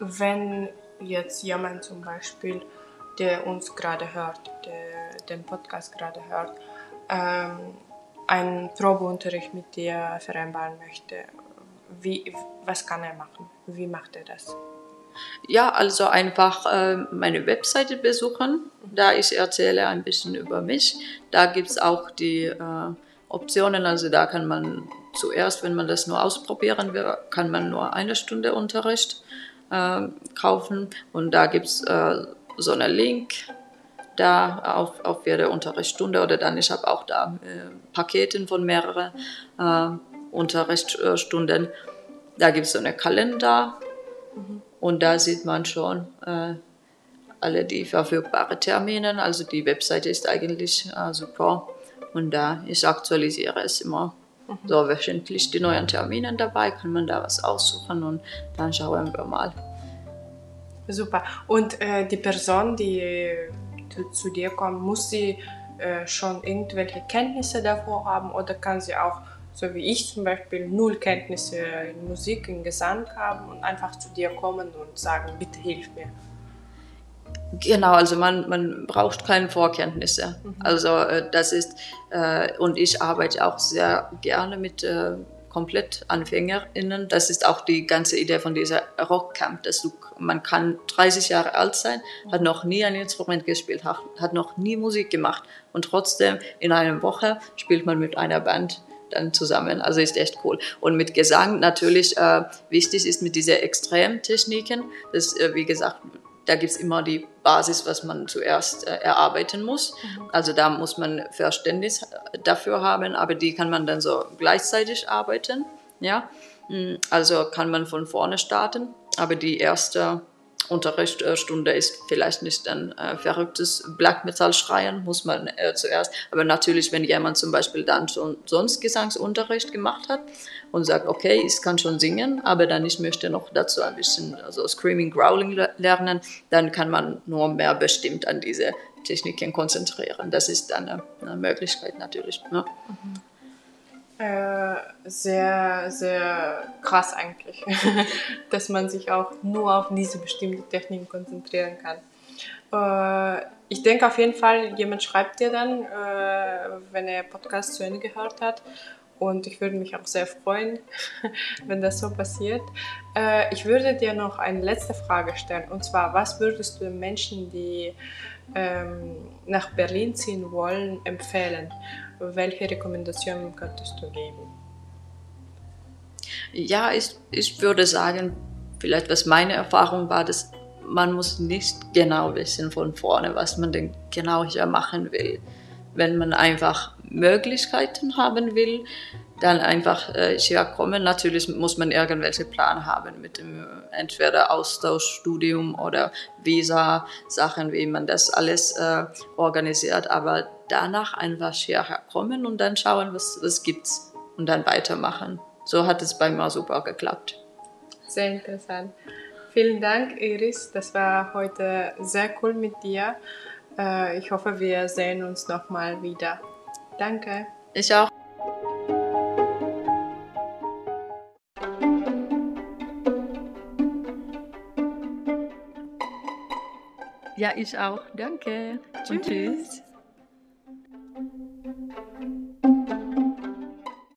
wenn jetzt jemand zum Beispiel, der uns gerade hört, der den Podcast gerade hört, ähm, einen Probeunterricht mit dir vereinbaren möchte, wie, was kann er machen? Wie macht er das? Ja, also einfach äh, meine Webseite besuchen. Da ich erzähle ein bisschen über mich. Da gibt es auch die äh, Optionen. Also da kann man zuerst, wenn man das nur ausprobieren will, kann man nur eine Stunde Unterricht kaufen. Und da gibt es äh, so einen Link da auf, auf jede Unterrichtsstunde oder dann, ich habe auch da äh, Paketen von mehreren äh, Unterrichtsstunden. Da gibt es so einen Kalender mhm. und da sieht man schon äh, alle die verfügbaren Termine. Also die Webseite ist eigentlich äh, super und da ich aktualisiere es immer. So wöchentlich die neuen Termine dabei, kann man da was aussuchen und dann schauen wir mal. Super. Und äh, die Person, die äh, zu, dir kommt, muss sie äh, schon irgendwelche Kenntnisse davor haben oder kann sie auch, so wie ich zum Beispiel, null Kenntnisse in Musik, in Gesang haben und einfach zu dir kommen und sagen, bitte hilf mir? Genau, also man, man braucht keine Vorkenntnisse. Mhm. Also äh, das ist, äh, und ich arbeite auch sehr gerne mit äh, komplett AnfängerInnen. Das ist auch die ganze Idee von dieser Rockcamp, dass du, man kann 30 Jahre alt sein, hat noch nie ein Instrument gespielt, hat, hat noch nie Musik gemacht und trotzdem in einer Woche spielt man mit einer Band dann zusammen. Also ist echt cool. Und mit Gesang natürlich äh, wichtig ist mit diesen Extremtechniken, das äh, wie gesagt da gibt es immer die Basis, was man zuerst äh, erarbeiten muss. Mhm. Also da muss man Verständnis dafür haben, aber die kann man dann so gleichzeitig arbeiten. Ja? Mm, also kann man von vorne starten, aber die erste Unterrichtsstunde ist vielleicht nicht ein äh, verrücktes Black Metal schreien, muss man äh, zuerst. Aber natürlich, wenn jemand zum Beispiel dann schon sonst Gesangsunterricht gemacht hat und sagt, okay, ich kann schon singen, aber dann ich möchte noch dazu ein bisschen also Screaming, Growling lernen, dann kann man nur mehr bestimmt an diese Techniken konzentrieren. Das ist dann eine, eine Möglichkeit natürlich. Ne? Mhm. Äh, sehr, sehr krass eigentlich, dass man sich auch nur auf diese bestimmte Techniken konzentrieren kann. Äh, ich denke auf jeden Fall, jemand schreibt dir dann, äh, wenn er Podcast zu Ende gehört hat. Und ich würde mich auch sehr freuen, wenn das so passiert. Äh, ich würde dir noch eine letzte Frage stellen. Und zwar, was würdest du Menschen, die ähm, nach Berlin ziehen wollen, empfehlen? Welche Rekommendationen könntest du geben? Ja, ich, ich würde sagen, vielleicht was meine Erfahrung war, dass man muss nicht genau wissen von vorne, was man denn genau hier machen will. Wenn man einfach Möglichkeiten haben will, dann einfach äh, hier kommen. Natürlich muss man irgendwelche Plan haben mit dem entweder Austauschstudium oder Visa-Sachen, wie man das alles äh, organisiert. Aber danach einfach hierher kommen und dann schauen, was, was gibt's und dann weitermachen. So hat es bei mir super geklappt. Sehr interessant. Vielen Dank, Iris. Das war heute sehr cool mit dir. Äh, ich hoffe, wir sehen uns nochmal wieder. Danke. Ich auch. Ja, ich auch. Danke. Tschüss. Und tschüss.